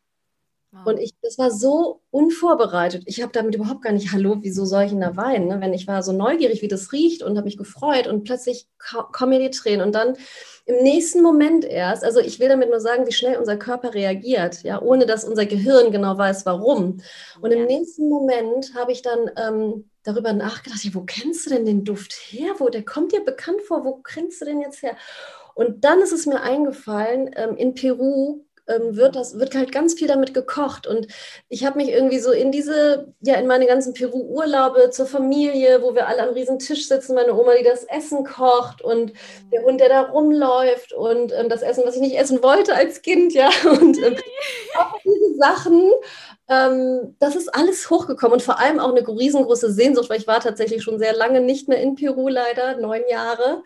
Und ich, das war so unvorbereitet. Ich habe damit überhaupt gar nicht, hallo, wieso soll ich denn da weinen? Ne? Wenn ich war so neugierig, wie das riecht und habe mich gefreut und plötzlich kommen mir die Tränen. Und dann im nächsten Moment erst, also ich will damit nur sagen, wie schnell unser Körper reagiert, ja, ohne dass unser Gehirn genau weiß, warum. Und im nächsten Moment habe ich dann ähm, darüber nachgedacht, wo kennst du denn den Duft her? Wo, der kommt dir bekannt vor, wo kennst du den jetzt her? Und dann ist es mir eingefallen, ähm, in Peru wird das wird halt ganz viel damit gekocht und ich habe mich irgendwie so in diese ja in meine ganzen Peru-Urlaube zur Familie, wo wir alle am riesen Tisch sitzen, meine Oma, die das Essen kocht und der Hund, der da rumläuft und ähm, das Essen, was ich nicht essen wollte als Kind, ja und ähm, auch diese Sachen ähm, das ist alles hochgekommen und vor allem auch eine riesengroße Sehnsucht, weil ich war tatsächlich schon sehr lange nicht mehr in Peru, leider, neun Jahre.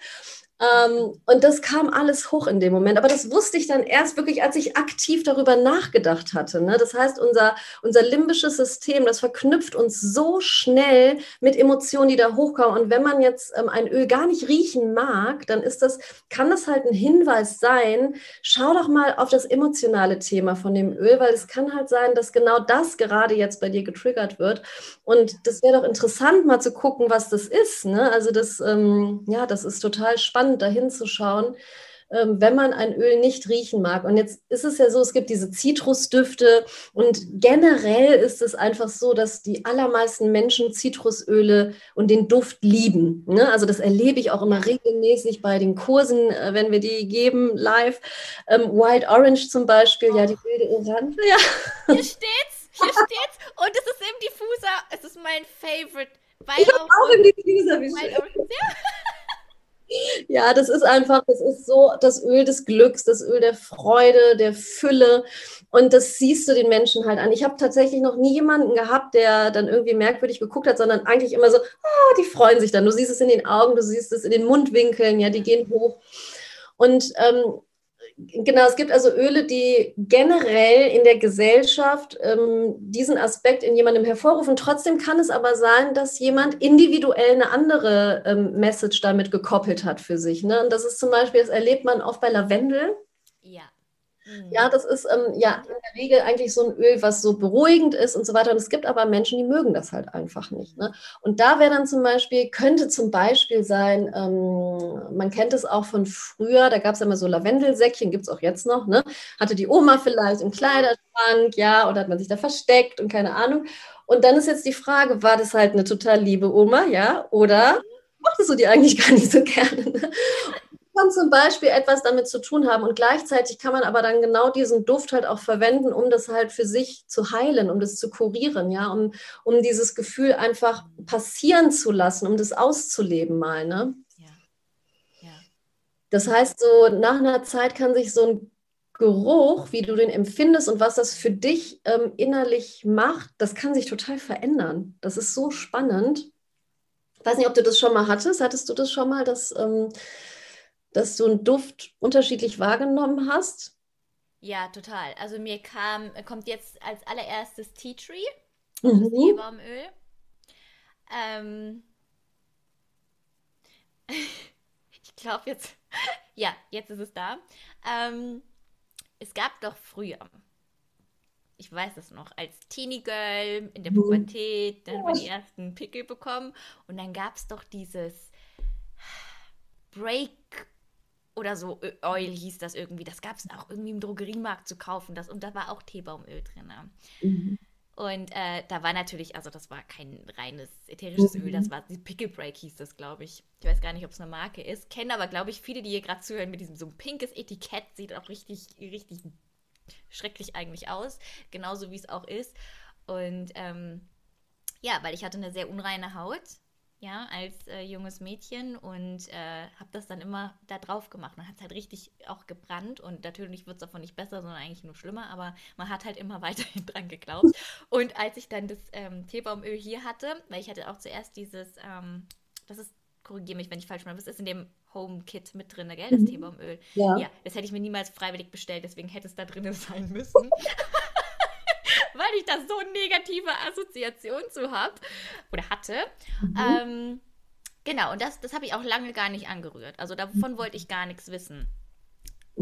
Ähm, und das kam alles hoch in dem Moment. Aber das wusste ich dann erst wirklich, als ich aktiv darüber nachgedacht hatte. Ne? Das heißt, unser, unser limbisches System, das verknüpft uns so schnell mit Emotionen, die da hochkommen. Und wenn man jetzt ähm, ein Öl gar nicht riechen mag, dann ist das, kann das halt ein Hinweis sein. Schau doch mal auf das emotionale Thema von dem Öl, weil es kann halt sein, dass genau das gerade jetzt bei dir getriggert wird. Und das wäre doch interessant, mal zu gucken, was das ist. Ne? Also das, ähm, ja, das ist total spannend spannend, dahin zu schauen, ähm, wenn man ein Öl nicht riechen mag. Und jetzt ist es ja so, es gibt diese Zitrusdüfte und generell ist es einfach so, dass die allermeisten Menschen Zitrusöle und den Duft lieben. Ne? Also das erlebe ich auch immer regelmäßig bei den Kursen, äh, wenn wir die geben live. Ähm, Wild Orange zum Beispiel, oh. ja, die wilde Orange. Ja. Hier steht's, hier steht's und es ist im Diffuser, es ist mein Favorite. Wild ich habe auch im Diffuser, wie. Ja. Das ist einfach, das ist so das Öl des Glücks, das Öl der Freude, der Fülle. Und das siehst du den Menschen halt an. Ich habe tatsächlich noch nie jemanden gehabt, der dann irgendwie merkwürdig geguckt hat, sondern eigentlich immer so, oh, die freuen sich dann. Du siehst es in den Augen, du siehst es in den Mundwinkeln, ja, die gehen hoch. Und ähm, Genau, es gibt also Öle, die generell in der Gesellschaft ähm, diesen Aspekt in jemandem hervorrufen. Trotzdem kann es aber sein, dass jemand individuell eine andere ähm, Message damit gekoppelt hat für sich. Ne? Und das ist zum Beispiel, das erlebt man oft bei Lavendel. Ja. Mhm. Ja, das ist ähm, ja in der Regel eigentlich so ein Öl, was so beruhigend ist und so weiter. Und es gibt aber Menschen, die mögen das halt einfach nicht. Ne? Und da wäre dann zum Beispiel, könnte zum Beispiel sein, ähm, man kennt es auch von früher, da gab es ja immer so Lavendelsäckchen, gibt es auch jetzt noch, ne? Hatte die Oma vielleicht im Kleiderschrank, ja, oder hat man sich da versteckt und keine Ahnung. Und dann ist jetzt die Frage, war das halt eine total liebe Oma, ja, oder mochtest du die eigentlich gar nicht so gerne? Ne? Kann zum Beispiel etwas damit zu tun haben und gleichzeitig kann man aber dann genau diesen Duft halt auch verwenden, um das halt für sich zu heilen, um das zu kurieren, ja, um, um dieses Gefühl einfach passieren zu lassen, um das auszuleben mal, ne? Ja. ja. Das heißt, so nach einer Zeit kann sich so ein Geruch, wie du den empfindest und was das für dich ähm, innerlich macht, das kann sich total verändern. Das ist so spannend. Ich weiß nicht, ob du das schon mal hattest. Hattest du das schon mal, dass ähm, dass du einen Duft unterschiedlich wahrgenommen hast? Ja, total. Also mir kam, kommt jetzt als allererstes Tea Tree, also das Mhm. Teebaumöl. Ähm, ich glaube jetzt, ja, jetzt ist es da. Ähm, es gab doch früher, ich weiß es noch, als Teenie Girl in der Mhm. Pubertät, dann hat man die ersten Pickel bekommen und dann gab es doch dieses Break oder so Oil hieß das irgendwie. Das gab es auch irgendwie im Drogeriemarkt zu kaufen. Das, und da war auch Teebaumöl drin. Mhm. Und äh, da war natürlich, also das war kein reines ätherisches Öl, das Mhm. war die Pickle Break hieß das, glaube ich. Ich weiß gar nicht, ob es eine Marke ist. Kennen aber, glaube ich, viele, die hier gerade zuhören, mit diesem so ein pinkes Etikett. Sieht auch richtig, richtig schrecklich eigentlich aus. Genauso wie es auch ist. Und ähm, ja, weil ich hatte eine sehr unreine Haut, ja, als äh, junges Mädchen und äh, habe das dann immer da drauf gemacht. Man hat es halt richtig auch gebrannt und natürlich wird es davon nicht besser, sondern eigentlich nur schlimmer, aber man hat halt immer weiterhin dran geglaubt. Und als ich dann das ähm, Teebaumöl hier hatte, weil ich hatte auch zuerst dieses, ähm, das ist, korrigiere mich, wenn ich falsch mache, das ist in dem Home-Kit mit drin, gell, das Mhm. Teebaumöl. Ja. Ja, das hätte ich mir niemals freiwillig bestellt, deswegen hätte es da drin sein müssen. Weil ich da so eine negative Assoziation zu habe oder hatte. Mhm. Ähm, genau, und das, das habe ich auch lange gar nicht angerührt. Also davon wollte ich gar nichts wissen.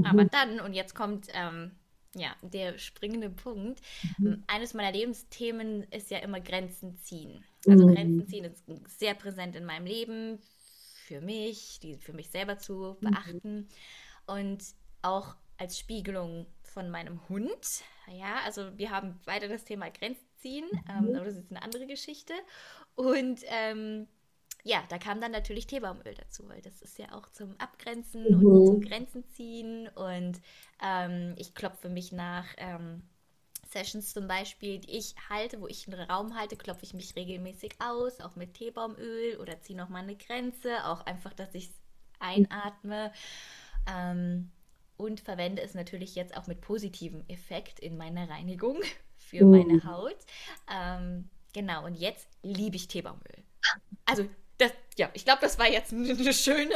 Aber Mhm. dann, und jetzt kommt ähm, ja, der springende Punkt, Mhm. eines meiner Lebensthemen ist ja immer Grenzen ziehen. Also Mhm. Grenzen ziehen ist sehr präsent in meinem Leben, für mich, die für mich selber zu Mhm. beachten und auch als Spiegelung von meinem Hund. Ja, also wir haben beide das Thema Grenzen ziehen, ähm, Mhm. aber das ist eine andere Geschichte. Und ähm, ja, da kam dann natürlich Teebaumöl dazu, weil das ist ja auch zum Abgrenzen und Mhm. zum Grenzen ziehen. Und ähm, ich klopfe mich nach ähm, Sessions zum Beispiel, die ich halte, wo ich einen Raum halte, klopfe ich mich regelmäßig aus, auch mit Teebaumöl oder ziehe nochmal eine Grenze, auch einfach, dass ich es einatme. Ähm, und verwende es natürlich jetzt auch mit positivem Effekt in meiner Reinigung für Mhm. meine Haut. Ähm, genau, und jetzt liebe ich Teebaumöl. Also, das, ja, ich glaube, das war jetzt eine, schöne,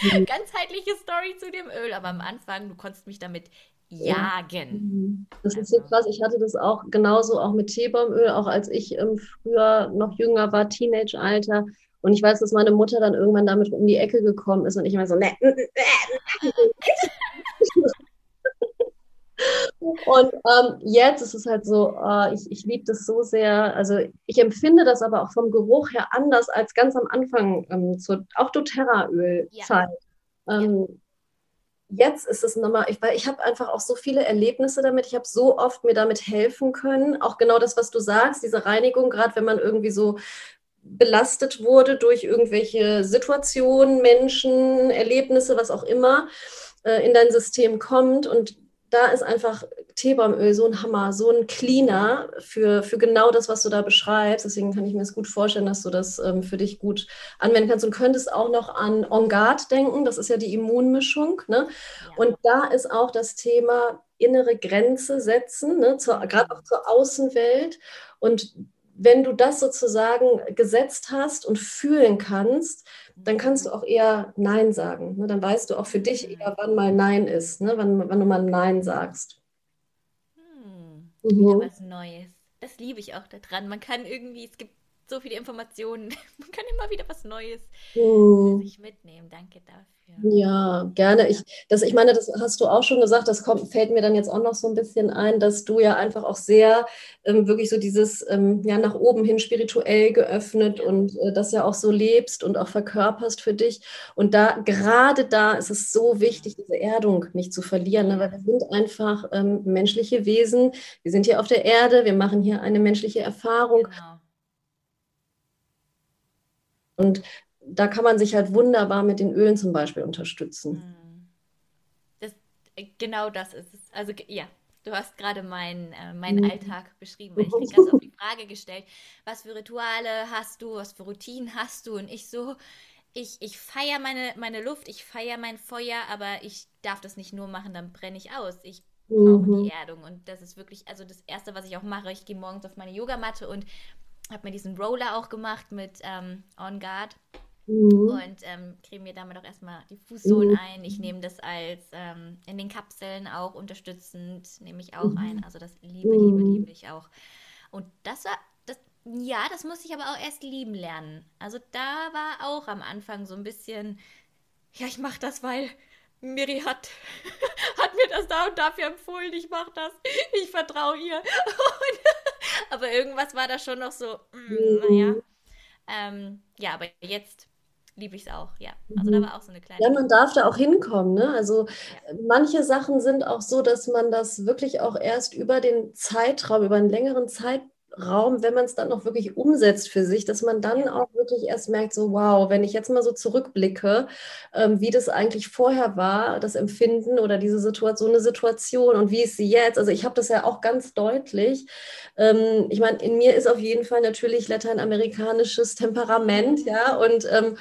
Mhm. ganzheitliche Story zu dem Öl, aber am Anfang, du konntest mich damit jagen. Mhm. Das ist so Also, krass. Ich hatte das auch genauso auch mit Teebaumöl, auch als ich ähm, früher noch jünger war, Teenage-Alter. Und ich weiß, dass meine Mutter dann irgendwann damit um die Ecke gekommen ist und ich immer so, ne, ne, ne. Und ähm, jetzt ist es halt so, äh, ich, ich liebe das so sehr. Also ich empfinde das aber auch vom Geruch her anders als ganz am Anfang ähm, zur auch ja, doTERRA-Ölzeit. ja, Ähm, jetzt ist es nochmal, ich, weil ich habe einfach auch so viele Erlebnisse damit. Ich habe so oft mir damit helfen können. Auch genau das, was du sagst, diese Reinigung, gerade wenn man irgendwie so belastet wurde durch irgendwelche Situationen, Menschen, Erlebnisse, was auch immer, äh, in dein System kommt. Und da ist einfach Teebaumöl so ein Hammer, so ein Cleaner für, für genau das, was du da beschreibst. Deswegen kann ich mir es gut vorstellen, dass du das ähm, für dich gut anwenden kannst und könntest auch noch an On Guard denken. Das ist ja die Immunmischung. Ne? ja. Und da ist auch das Thema innere Grenze setzen, ne? gerade auch zur Außenwelt. Und wenn du das sozusagen gesetzt hast und fühlen kannst, dann kannst Mhm. du auch eher Nein sagen. Ne? Dann weißt du auch für dich Mhm. eher, wann mal Nein ist, ne? wann, wann du mal Nein sagst. Hm, Mhm. was Neues. Das liebe ich auch daran. Man kann irgendwie, es gibt so viele Informationen. Man kann immer wieder was Neues Mhm. sich mitnehmen. Danke dafür. Ja, gerne. Ich, das, ich meine, das hast du auch schon gesagt, das kommt, fällt mir dann jetzt auch noch so ein bisschen ein, dass du ja einfach auch sehr ähm, wirklich so dieses ähm, ja, nach oben hin spirituell geöffnet und äh, das ja auch so lebst und auch verkörperst für dich. Und da, gerade da ist es so wichtig, diese Erdung nicht zu verlieren, ne? Weil wir sind einfach ähm, menschliche Wesen. Wir sind hier auf der Erde, wir machen hier eine menschliche Erfahrung. Genau. Und da kann man sich halt wunderbar mit den Ölen zum Beispiel unterstützen. Hm. Das, äh, genau das ist es. Also ja, du hast gerade meinen äh, meinen Mhm. Alltag beschrieben, weil ich krieg ganz oft die Frage gestellt, was für Rituale hast du, was für Routinen hast du? Und ich so, ich, ich feiere meine, meine Luft, ich feiere mein Feuer, aber ich darf das nicht nur machen, dann brenne ich aus. Ich brauche die Mhm. Erdung. Und das ist wirklich, also das Erste, was ich auch mache, ich gehe morgens auf meine Yogamatte und habe mir diesen Roller auch gemacht mit ähm, On Guard. Mhm. Und ähm, creme mir damit auch erstmal die Fußsohlen mhm. ein. Ich nehme das als ähm, in den Kapseln auch unterstützend, nehme ich auch mhm. ein. Also das liebe, liebe, mhm. liebe ich auch. Und das war, das, ja, das muss ich aber auch erst lieben lernen. Also da war auch am Anfang so ein bisschen, ja, ich mache das, weil Miri hat, hat mir das da und dafür empfohlen, ich mache das, ich vertraue ihr. aber irgendwas war da schon noch so, mm, naja. Mhm. Ähm, ja, aber jetzt liebe ich es auch, ja. Also da mhm. war auch so eine kleine. Ja, man darf da auch hinkommen, ne? Also ja. manche Sachen sind auch so, dass man das wirklich auch erst über den Zeitraum, über einen längeren Zeitraum Raum, wenn man es dann noch wirklich umsetzt für sich, dass man dann auch wirklich erst merkt, so wow, wenn ich jetzt mal so zurückblicke, ähm, wie das eigentlich vorher war, das Empfinden oder diese Situation, so eine Situation und wie ist sie jetzt? Also ich habe das ja auch ganz deutlich. Ähm, ich meine, in mir ist auf jeden Fall natürlich lateinamerikanisches Temperament, ja, und ähm,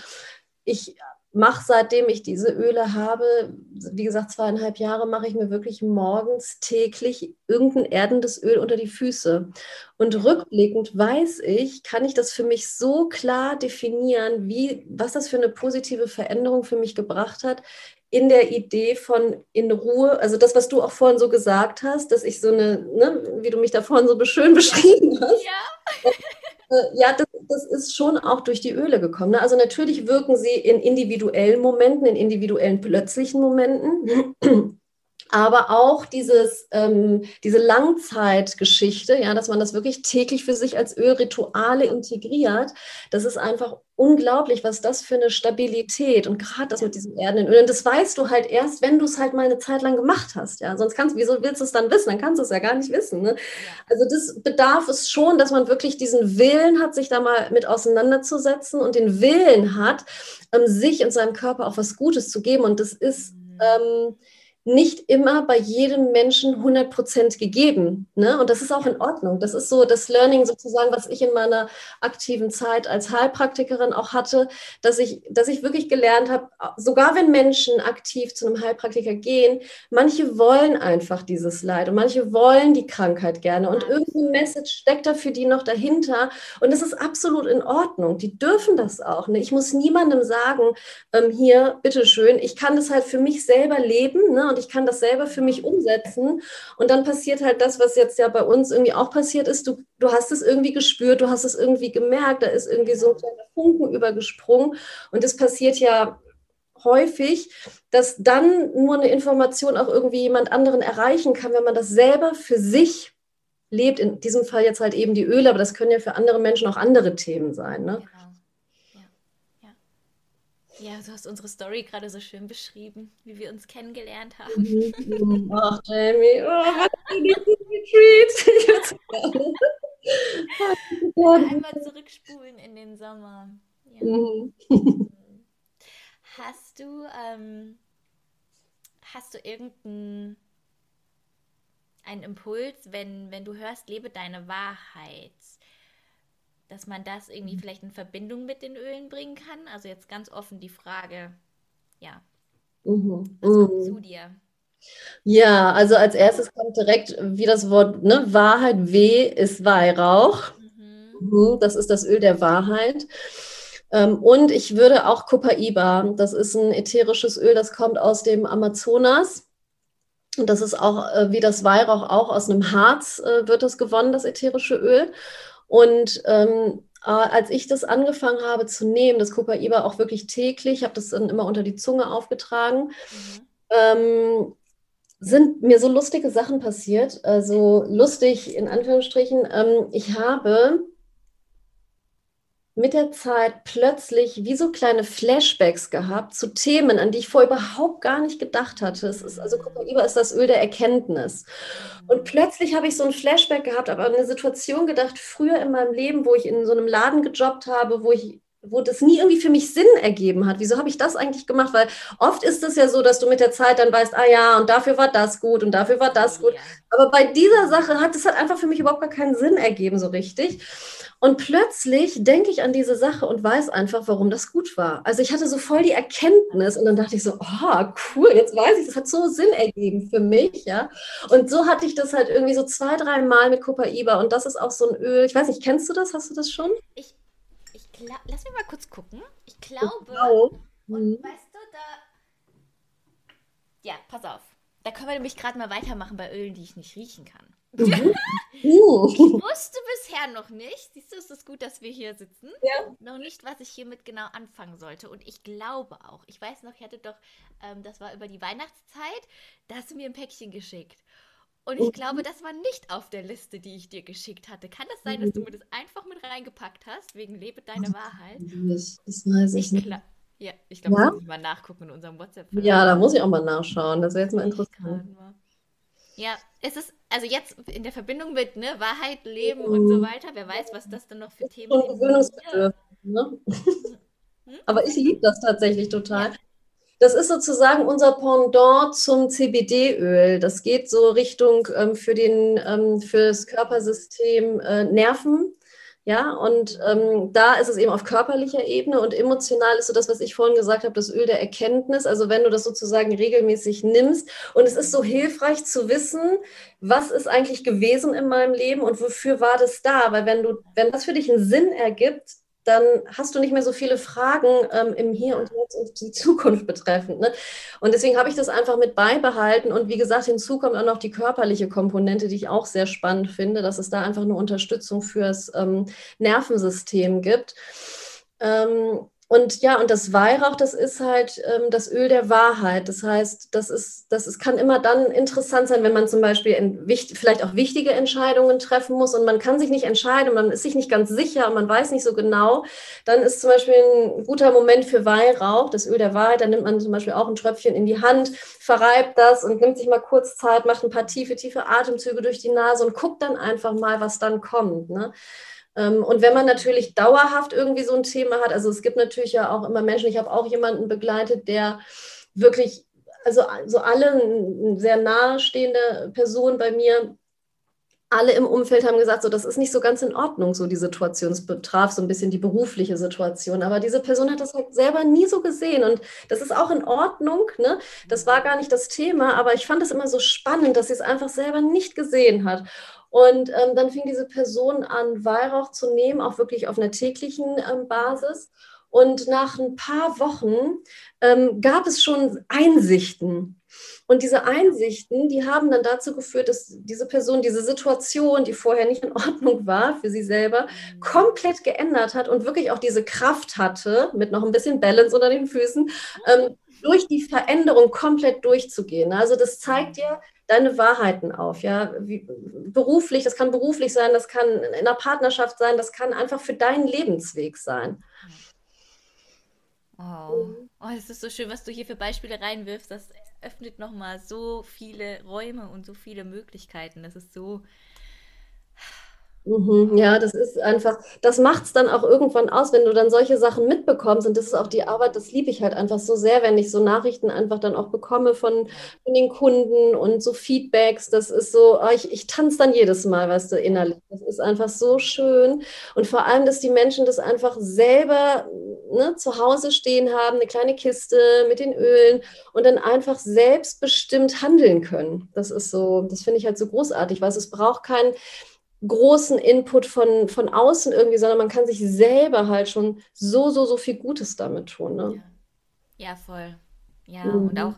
ich mache, seitdem ich diese Öle habe, wie gesagt, zweieinhalb Jahre, mache ich mir wirklich morgens täglich irgendein erdendes Öl unter die Füße. Und rückblickend weiß ich, kann ich das für mich so klar definieren, wie, was das für eine positive Veränderung für mich gebracht hat, in der Idee von in Ruhe, also das, was du auch vorhin so gesagt hast, dass ich so eine, ne, wie du mich da vorhin so schön beschrieben hast. Ja. Äh, ja, das, das, ist schon auch durch die Öle gekommen. Ne? Also natürlich wirken sie in individuellen Momenten, in individuellen plötzlichen Momenten aber auch dieses, ähm, diese Langzeitgeschichte, ja, dass man das wirklich täglich für sich als Ölrituale integriert, das ist einfach unglaublich, was das für eine Stabilität und gerade das mit diesen erdenden Ölen, das weißt du halt erst, wenn du es halt mal eine Zeit lang gemacht hast, ja, sonst kannst, wieso willst du es dann wissen? Dann kannst du es ja gar nicht wissen, ne? Also das bedarf es schon, dass man wirklich diesen Willen hat, sich da mal mit auseinanderzusetzen und den Willen hat, ähm, sich und seinem Körper auch was Gutes zu geben und das ist mhm. ähm, nicht immer bei jedem Menschen 100 Prozent gegeben. Ne? Und das ist auch in Ordnung. Das ist so das Learning sozusagen, was ich in meiner aktiven Zeit als Heilpraktikerin auch hatte, dass ich, dass ich wirklich gelernt habe, sogar wenn Menschen aktiv zu einem Heilpraktiker gehen, manche wollen einfach dieses Leid und manche wollen die Krankheit gerne und irgendeine Message steckt da für die noch dahinter. Und das ist absolut in Ordnung. Die dürfen das auch. Ne? Ich muss niemandem sagen, ähm, hier, bitteschön, ich kann das halt für mich selber leben. Ne? Und ich kann das selber für mich umsetzen. Und dann passiert halt das, was jetzt ja bei uns irgendwie auch passiert ist. Du, du hast es irgendwie gespürt, du hast es irgendwie gemerkt, da ist irgendwie so ein kleiner Funken übergesprungen. Und das passiert ja häufig, dass dann nur eine Information auch irgendwie jemand anderen erreichen kann, wenn man das selber für sich lebt. In diesem Fall jetzt halt eben die Öle, aber das können ja für andere Menschen auch andere Themen sein. Ne? Genau. Ja, du hast unsere Story gerade so schön beschrieben, wie wir uns kennengelernt haben. Mhm. Ach, Jamie, oh, was Retreat. ja, einmal zurückspulen in den Sommer. Ja. Mhm. Hast du, ähm, hast du irgendeinen einen Impuls, wenn, wenn du hörst, lebe deine Wahrheit? Dass man das irgendwie mhm. vielleicht in Verbindung mit den Ölen bringen kann? Also jetzt ganz offen die Frage, ja, mhm. was kommt mhm. zu dir? Ja, also als erstes kommt direkt wie das Wort ne, Wahrheit, W ist Weihrauch. Mhm. mhm. Das ist das Öl der Wahrheit. Ähm, und ich würde auch Copaiba, das ist ein ätherisches Öl, das kommt aus dem Amazonas. Und das ist auch äh, wie das Weihrauch auch aus einem Harz äh, wird das gewonnen, das ätherische Öl. Und ähm, äh, als ich das angefangen habe zu nehmen, das Copaiba auch wirklich täglich, habe das dann immer unter die Zunge aufgetragen, mhm. ähm, sind mir so lustige Sachen passiert. Also lustig in Anführungsstrichen. Ähm, ich habe mit der Zeit plötzlich wie so kleine Flashbacks gehabt zu Themen, an die ich vorher überhaupt gar nicht gedacht hatte. Es ist, also Copaiba ist das Öl der Erkenntnis. Und plötzlich habe ich so ein Flashback gehabt, aber an eine Situation gedacht, früher in meinem Leben, wo ich in so einem Laden gejobbt habe, wo ich wo das nie irgendwie für mich Sinn ergeben hat. Wieso habe ich das eigentlich gemacht? Weil oft ist es ja so, dass du mit der Zeit dann weißt, ah ja, und dafür war das gut und dafür war das gut. Aber bei dieser Sache hat es hat einfach für mich überhaupt gar keinen Sinn ergeben so richtig. Und plötzlich denke ich an diese Sache und weiß einfach, warum das gut war. Also ich hatte so voll die Erkenntnis und dann dachte ich so, oh, cool, jetzt weiß ich, das hat so Sinn ergeben für mich, ja. Und so hatte ich das halt irgendwie so zwei, drei Mal mit Copaiba und das ist auch so ein Öl. Ich weiß nicht, kennst du das? Hast du das schon? Ich lass mich mal kurz gucken. Ich glaube. Genau. Und mhm. weißt du, da. Ja, pass auf. Da können wir nämlich gerade mal weitermachen bei Ölen, die ich nicht riechen kann. Mhm. Uh. Ich wusste bisher noch nicht, siehst du, ist es gut, dass wir hier sitzen, ja. noch nicht, was ich hiermit genau anfangen sollte. Und ich glaube auch, ich weiß noch, ich hatte doch, ähm, das war über die Weihnachtszeit, da hast du mir ein Päckchen geschickt. Und ich mhm. glaube, das war nicht auf der Liste, die ich dir geschickt hatte. Kann das sein, dass du mhm. mir das einfach mit reingepackt hast, wegen Lebe deine Wahrheit? Das weiß ich, ich nicht. Ja, ich glaube, ja? muss ich mal nachgucken in unserem whatsapp -Verlag. Ja, da muss ich auch mal nachschauen. Das wäre jetzt mal interessant. Ja, es ist, also jetzt in der Verbindung mit ne, Wahrheit, Leben mhm. und so weiter, wer weiß, was das dann noch für Themen sind. Gewöhnungsbedürfnis, ne? Hm? Aber ich liebe das tatsächlich total. Ja. Das ist sozusagen unser Pendant zum CBD-Öl. Das geht so Richtung ähm, für, den, ähm, für das Körpersystem äh, Nerven. Ja, und ähm, da ist es eben auf körperlicher Ebene und emotional ist so das, was ich vorhin gesagt habe, das Öl der Erkenntnis. Also wenn du das sozusagen regelmäßig nimmst und es ist so hilfreich zu wissen, was ist eigentlich gewesen in meinem Leben und wofür war das da? Weil wenn du, wenn das für dich einen Sinn ergibt, dann hast du nicht mehr so viele Fragen ähm, im Hier und Jetzt und die Zukunft betreffend. Ne? Und deswegen habe ich das einfach mit beibehalten. Und wie gesagt, hinzu kommt auch noch die körperliche Komponente, die ich auch sehr spannend finde, dass es da einfach eine Unterstützung fürs ähm, Nervensystem gibt. Ähm, und ja, und das Weihrauch, das ist halt ähm, das Öl der Wahrheit. Das heißt, das ist, das ist, kann immer dann interessant sein, wenn man zum Beispiel in, vielleicht auch wichtige Entscheidungen treffen muss und man kann sich nicht entscheiden, man ist sich nicht ganz sicher und man weiß nicht so genau. Dann ist zum Beispiel ein guter Moment für Weihrauch, das Öl der Wahrheit. Dann nimmt man zum Beispiel auch ein Tröpfchen in die Hand, verreibt das und nimmt sich mal kurz Zeit, macht ein paar tiefe, tiefe Atemzüge durch die Nase und guckt dann einfach mal, was dann kommt. Ne? Ähm, und wenn man natürlich dauerhaft irgendwie so ein Thema hat, also es gibt natürlich ja auch immer Menschen, ich habe auch jemanden begleitet, der wirklich, also so alle sehr nahestehende Personen bei mir, alle im Umfeld haben gesagt, so das ist nicht so ganz in Ordnung, so die Situation. Es betraf so ein bisschen die berufliche Situation. Aber diese Person hat das halt selber nie so gesehen. Und das ist auch in Ordnung. Ne? Das war gar nicht das Thema, aber ich fand es immer so spannend, dass sie es einfach selber nicht gesehen hat. Und ähm, dann fing diese Person an, Weihrauch zu nehmen, auch wirklich auf einer täglichen ähm, Basis. Und nach ein paar Wochen ähm, gab es schon Einsichten. Und diese Einsichten, die haben dann dazu geführt, dass diese Person diese Situation, die vorher nicht in Ordnung war für sie selber, komplett geändert hat und wirklich auch diese Kraft hatte, mit noch ein bisschen Balance unter den Füßen, ähm, durch die Veränderung komplett durchzugehen. Also das zeigt dir, deine Wahrheiten auf, ja, Wie, beruflich, das kann beruflich sein, das kann in einer Partnerschaft sein, das kann einfach für deinen Lebensweg sein. Oh, oh es ist so schön, was du hier für Beispiele reinwirfst. Das öffnet nochmal so viele Räume und so viele Möglichkeiten. Das ist so, Mhm, ja, das ist einfach, das macht es dann auch irgendwann aus, wenn du dann solche Sachen mitbekommst. Und das ist auch die Arbeit, das liebe ich halt einfach so sehr, wenn ich so Nachrichten einfach dann auch bekomme von, von den Kunden und so Feedbacks. Das ist so, oh, ich, ich tanze dann jedes Mal, weißt du, innerlich. Das ist einfach so schön. Und vor allem, dass die Menschen das einfach selber ne, zu Hause stehen haben, eine kleine Kiste mit den Ölen und dann einfach selbstbestimmt handeln können. Das ist so, das finde ich halt so großartig, weil es braucht kein großen Input von, von außen irgendwie, sondern man kann sich selber halt schon so, so, so viel Gutes damit tun. Ne? Ja. ja voll. Ja, mhm. und auch,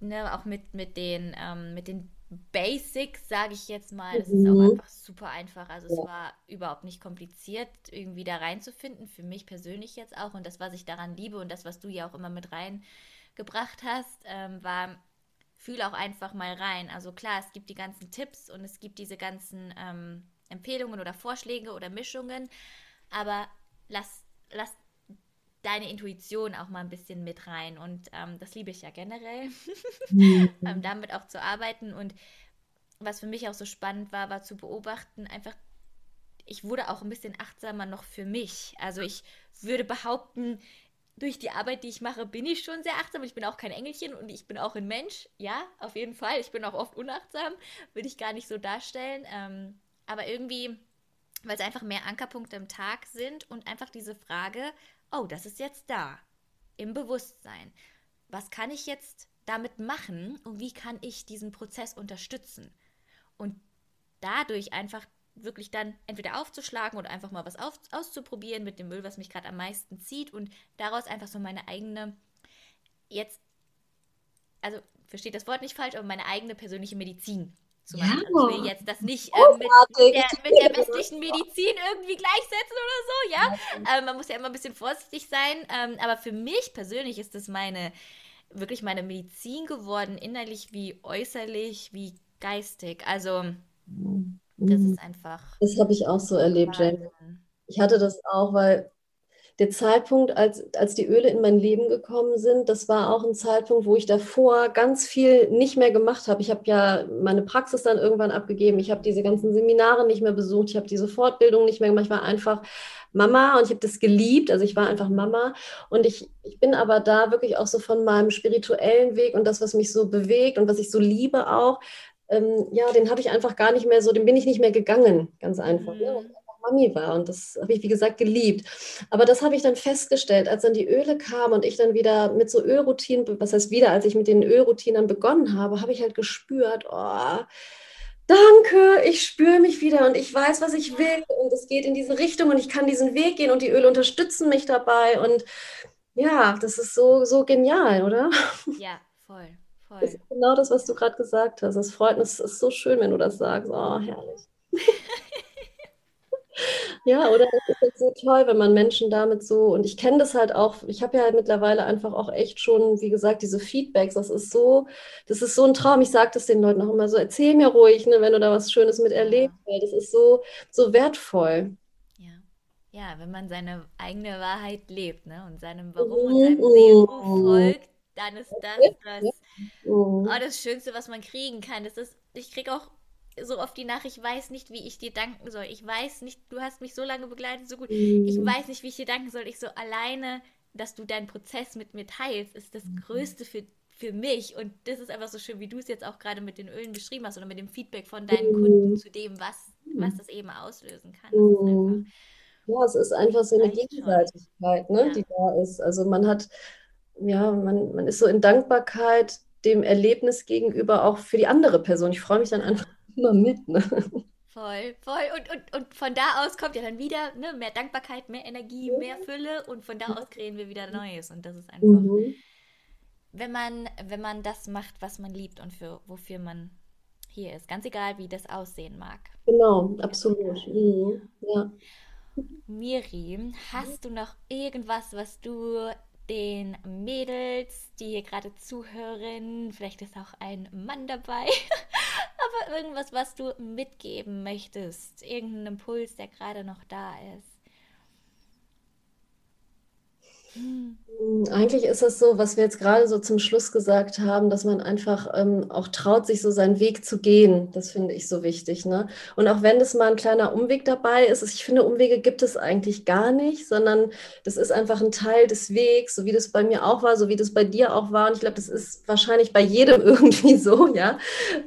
ne, auch mit, mit, den, ähm, mit den Basics, sage ich jetzt mal. Das mhm. ist auch mhm. einfach super einfach. Also ja. es war überhaupt nicht kompliziert, irgendwie da reinzufinden, für mich persönlich jetzt auch. Und das, was ich daran liebe und das, was du ja auch immer mit reingebracht hast, ähm, war fühl auch einfach mal rein. Also klar, es gibt die ganzen Tipps und es gibt diese ganzen ähm, Empfehlungen oder Vorschläge oder Mischungen, aber lass, lass deine Intuition auch mal ein bisschen mit rein. Und ähm, das liebe ich ja generell, mhm. ähm, damit auch zu arbeiten. Und was für mich auch so spannend war, war zu beobachten, einfach, ich wurde auch ein bisschen achtsamer noch für mich. Also ich würde behaupten, durch die Arbeit, die ich mache, bin ich schon sehr achtsam. Ich bin auch kein Engelchen und ich bin auch ein Mensch. Ja, auf jeden Fall. Ich bin auch oft unachtsam, will ich gar nicht so darstellen. Ähm, aber irgendwie, weil es einfach mehr Ankerpunkte im Tag sind und einfach diese Frage, oh, das ist jetzt da, im Bewusstsein. Was kann ich jetzt damit machen und wie kann ich diesen Prozess unterstützen? Und dadurch einfach wirklich dann entweder aufzuschlagen oder einfach mal was auf, auszuprobieren mit dem Öl, was mich gerade am meisten zieht und daraus einfach so meine eigene, jetzt, also versteht das Wort nicht falsch, aber meine eigene persönliche Medizin zu machen. Ja. Also ich will jetzt das nicht äh, mit, mit, der, mit, der, westlichen Medizin irgendwie gleichsetzen oder so, ja. Ähm, man muss ja immer ein bisschen vorsichtig sein. Ähm, aber für mich persönlich ist das meine, wirklich meine Medizin geworden, innerlich wie äußerlich, wie geistig. Also das ist einfach. Das habe ich auch so erlebt, Jane. Ich hatte das auch, weil der Zeitpunkt, als, als die Öle in mein Leben gekommen sind, das war auch ein Zeitpunkt, wo ich davor ganz viel nicht mehr gemacht habe. Ich habe ja meine Praxis dann irgendwann abgegeben. Ich habe diese ganzen Seminare nicht mehr besucht. Ich habe diese Fortbildung nicht mehr gemacht. Ich war einfach Mama und ich habe das geliebt. Also ich war einfach Mama. Und ich, ich bin aber da wirklich auch so von meinem spirituellen Weg und das, was mich so bewegt und was ich so liebe auch, ähm, ja, den habe ich einfach gar nicht mehr so, den bin ich nicht mehr gegangen, ganz einfach. Mhm. Ja, Mami war und das habe ich, wie gesagt, geliebt. Aber das habe ich dann festgestellt, als dann die Öle kamen und ich dann wieder mit so Ölroutinen, was heißt wieder, als ich mit den Ölroutinen begonnen habe, habe ich halt gespürt, oh, danke, ich spüre mich wieder und ich weiß, was ich will und es geht in diese Richtung und ich kann diesen Weg gehen und die Öle unterstützen mich dabei und ja, das ist so, so genial, oder? Ja, voll. Voll. Das ist genau das, was du gerade gesagt hast. Es freut mich, es ist so schön, wenn du das sagst. Oh, herrlich. Ja, oder es ist halt so toll, wenn man Menschen damit so, und ich kenne das halt auch, ich habe ja halt mittlerweile einfach auch echt schon, wie gesagt, diese Feedbacks, das ist so, das ist so ein Traum. Ich sage das den Leuten auch immer so, erzähl mir ruhig, ne, wenn du da was Schönes mit erlebst, weil das ist so, so wertvoll. Ja. Ja, wenn man seine eigene Wahrheit lebt, ne, und seinem Warum und seinem Seelenruf folgt, dann ist das das, oh, das Schönste, was man kriegen kann. Das ist, ich kriege auch so oft die Nachricht, ich weiß nicht, wie ich dir danken soll. Ich weiß nicht, du hast mich so lange begleitet, so gut. Ich mhm. weiß nicht, wie ich dir danken soll. Ich so alleine, dass du deinen Prozess mit mir teilst, ist das mhm. Größte für, für mich. Und das ist einfach so schön, wie du es jetzt auch gerade mit den Ölen beschrieben hast oder mit dem Feedback von deinen Kunden mhm. zu dem, was, was das eben auslösen kann. ja, es ist einfach so eine Gegenseitigkeit, ne, ja. die da ist. Also man hat, ja, man, man ist so in Dankbarkeit dem Erlebnis gegenüber auch für die andere Person. Ich freue mich dann einfach immer mit. Ne? Voll, voll. Und, und, und von da aus kommt ja dann wieder ne, mehr Dankbarkeit, mehr Energie, mehr Fülle und von da aus kreieren wir wieder Neues. Und das ist einfach, mhm. wenn, man, wenn man das macht, was man liebt und für, wofür man hier ist. Ganz egal, wie das aussehen mag. Genau, absolut. Mhm. Ja. Miri, hast du noch irgendwas, was du den Mädels, die hier gerade zuhören, vielleicht ist auch ein Mann dabei, aber irgendwas, was du mitgeben möchtest, irgendein Impuls, der gerade noch da ist. Hm. Eigentlich ist es so, was wir jetzt gerade so zum Schluss gesagt haben, dass man einfach ähm, auch traut, sich so seinen Weg zu gehen. Das finde ich so wichtig. Ne? Und auch wenn es mal ein kleiner Umweg dabei ist, ich finde, Umwege gibt es eigentlich gar nicht, sondern das ist einfach ein Teil des Wegs, so wie das bei mir auch war, so wie das bei dir auch war. Und ich glaube, das ist wahrscheinlich bei jedem irgendwie so, ja.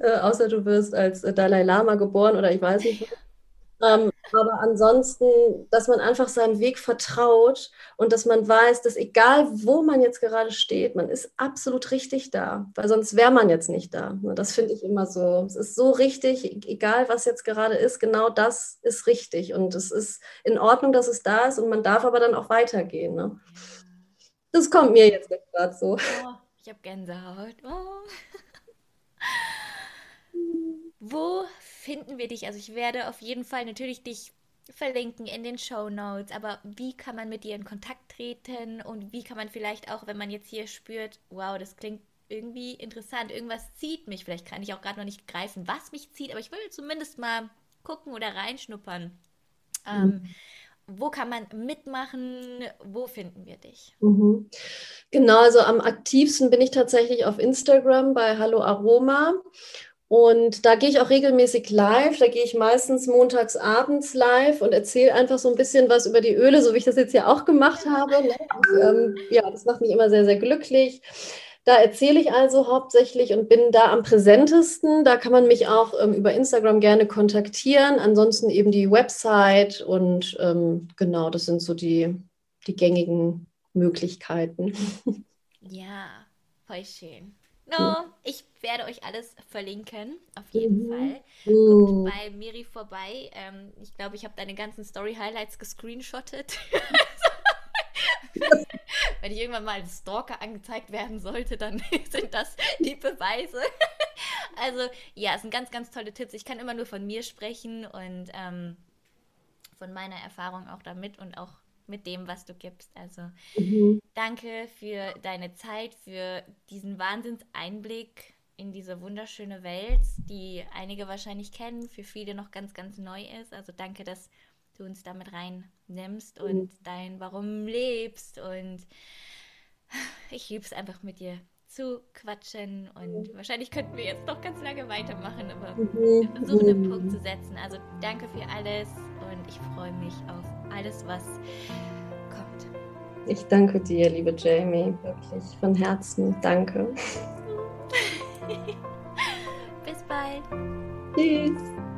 Äh, außer du wirst als Dalai Lama geboren oder ich weiß nicht. Ähm, aber ansonsten, dass man einfach seinem Weg vertraut und dass man weiß, dass egal wo man jetzt gerade steht, man ist absolut richtig da, weil sonst wäre man jetzt nicht da. Das finde ich immer so. Es ist so richtig, egal was jetzt gerade ist, genau das ist richtig und es ist in Ordnung, dass es da ist und man darf aber dann auch weitergehen. Ne? Das kommt mir jetzt gerade so. Oh, ich habe Gänsehaut. Oh. Wo finden wir dich? Also ich werde auf jeden Fall natürlich dich verlinken in den Show Notes, aber wie kann man mit dir in Kontakt treten und wie kann man vielleicht auch, wenn man jetzt hier spürt, wow, das klingt irgendwie interessant, irgendwas zieht mich, vielleicht kann ich auch gerade noch nicht greifen, was mich zieht, aber ich will zumindest mal gucken oder reinschnuppern. Ähm, mhm. wo kann man mitmachen? Wo finden wir dich? Mhm. Genau, also am aktivsten bin ich tatsächlich auf Instagram bei Hallo Aroma. Und da gehe ich auch regelmäßig live. Da gehe ich meistens montags abends live und erzähle einfach so ein bisschen was über die Öle, so wie ich das jetzt ja auch gemacht habe. Und, ähm, ja, das macht mich immer sehr, sehr glücklich. Da erzähle ich also hauptsächlich und bin da am präsentesten. Da kann man mich auch ähm, über Instagram gerne kontaktieren. Ansonsten eben die Website und ähm, genau, das sind so die, die gängigen Möglichkeiten. Ja, voll schön. No, ich werde euch alles verlinken, auf jeden mhm. Fall. Guckt bei Miri vorbei. Ähm, ich glaube, ich habe deine ganzen Story-Highlights gescreenshottet. Wenn ich irgendwann mal als Stalker angezeigt werden sollte, dann sind das die Beweise. also ja, es sind ganz, ganz tolle Tipps. Ich kann immer nur von mir sprechen und ähm, von meiner Erfahrung auch damit und auch mit dem, was du gibst. Also mhm. danke für deine Zeit, für diesen Wahnsinnseinblick in diese wunderschöne Welt, die einige wahrscheinlich kennen, für viele noch ganz, ganz neu ist. Also danke, dass du uns damit reinnimmst mhm. und dein Warum lebst. Und ich liebe es einfach mit dir zu quatschen und wahrscheinlich könnten wir jetzt noch ganz lange weitermachen, aber mhm. wir versuchen einen Punkt zu setzen. Also danke für alles und ich freue mich auf alles, was kommt. Ich danke dir, liebe Jamie, wirklich von Herzen. Danke. Bis bald. Tschüss.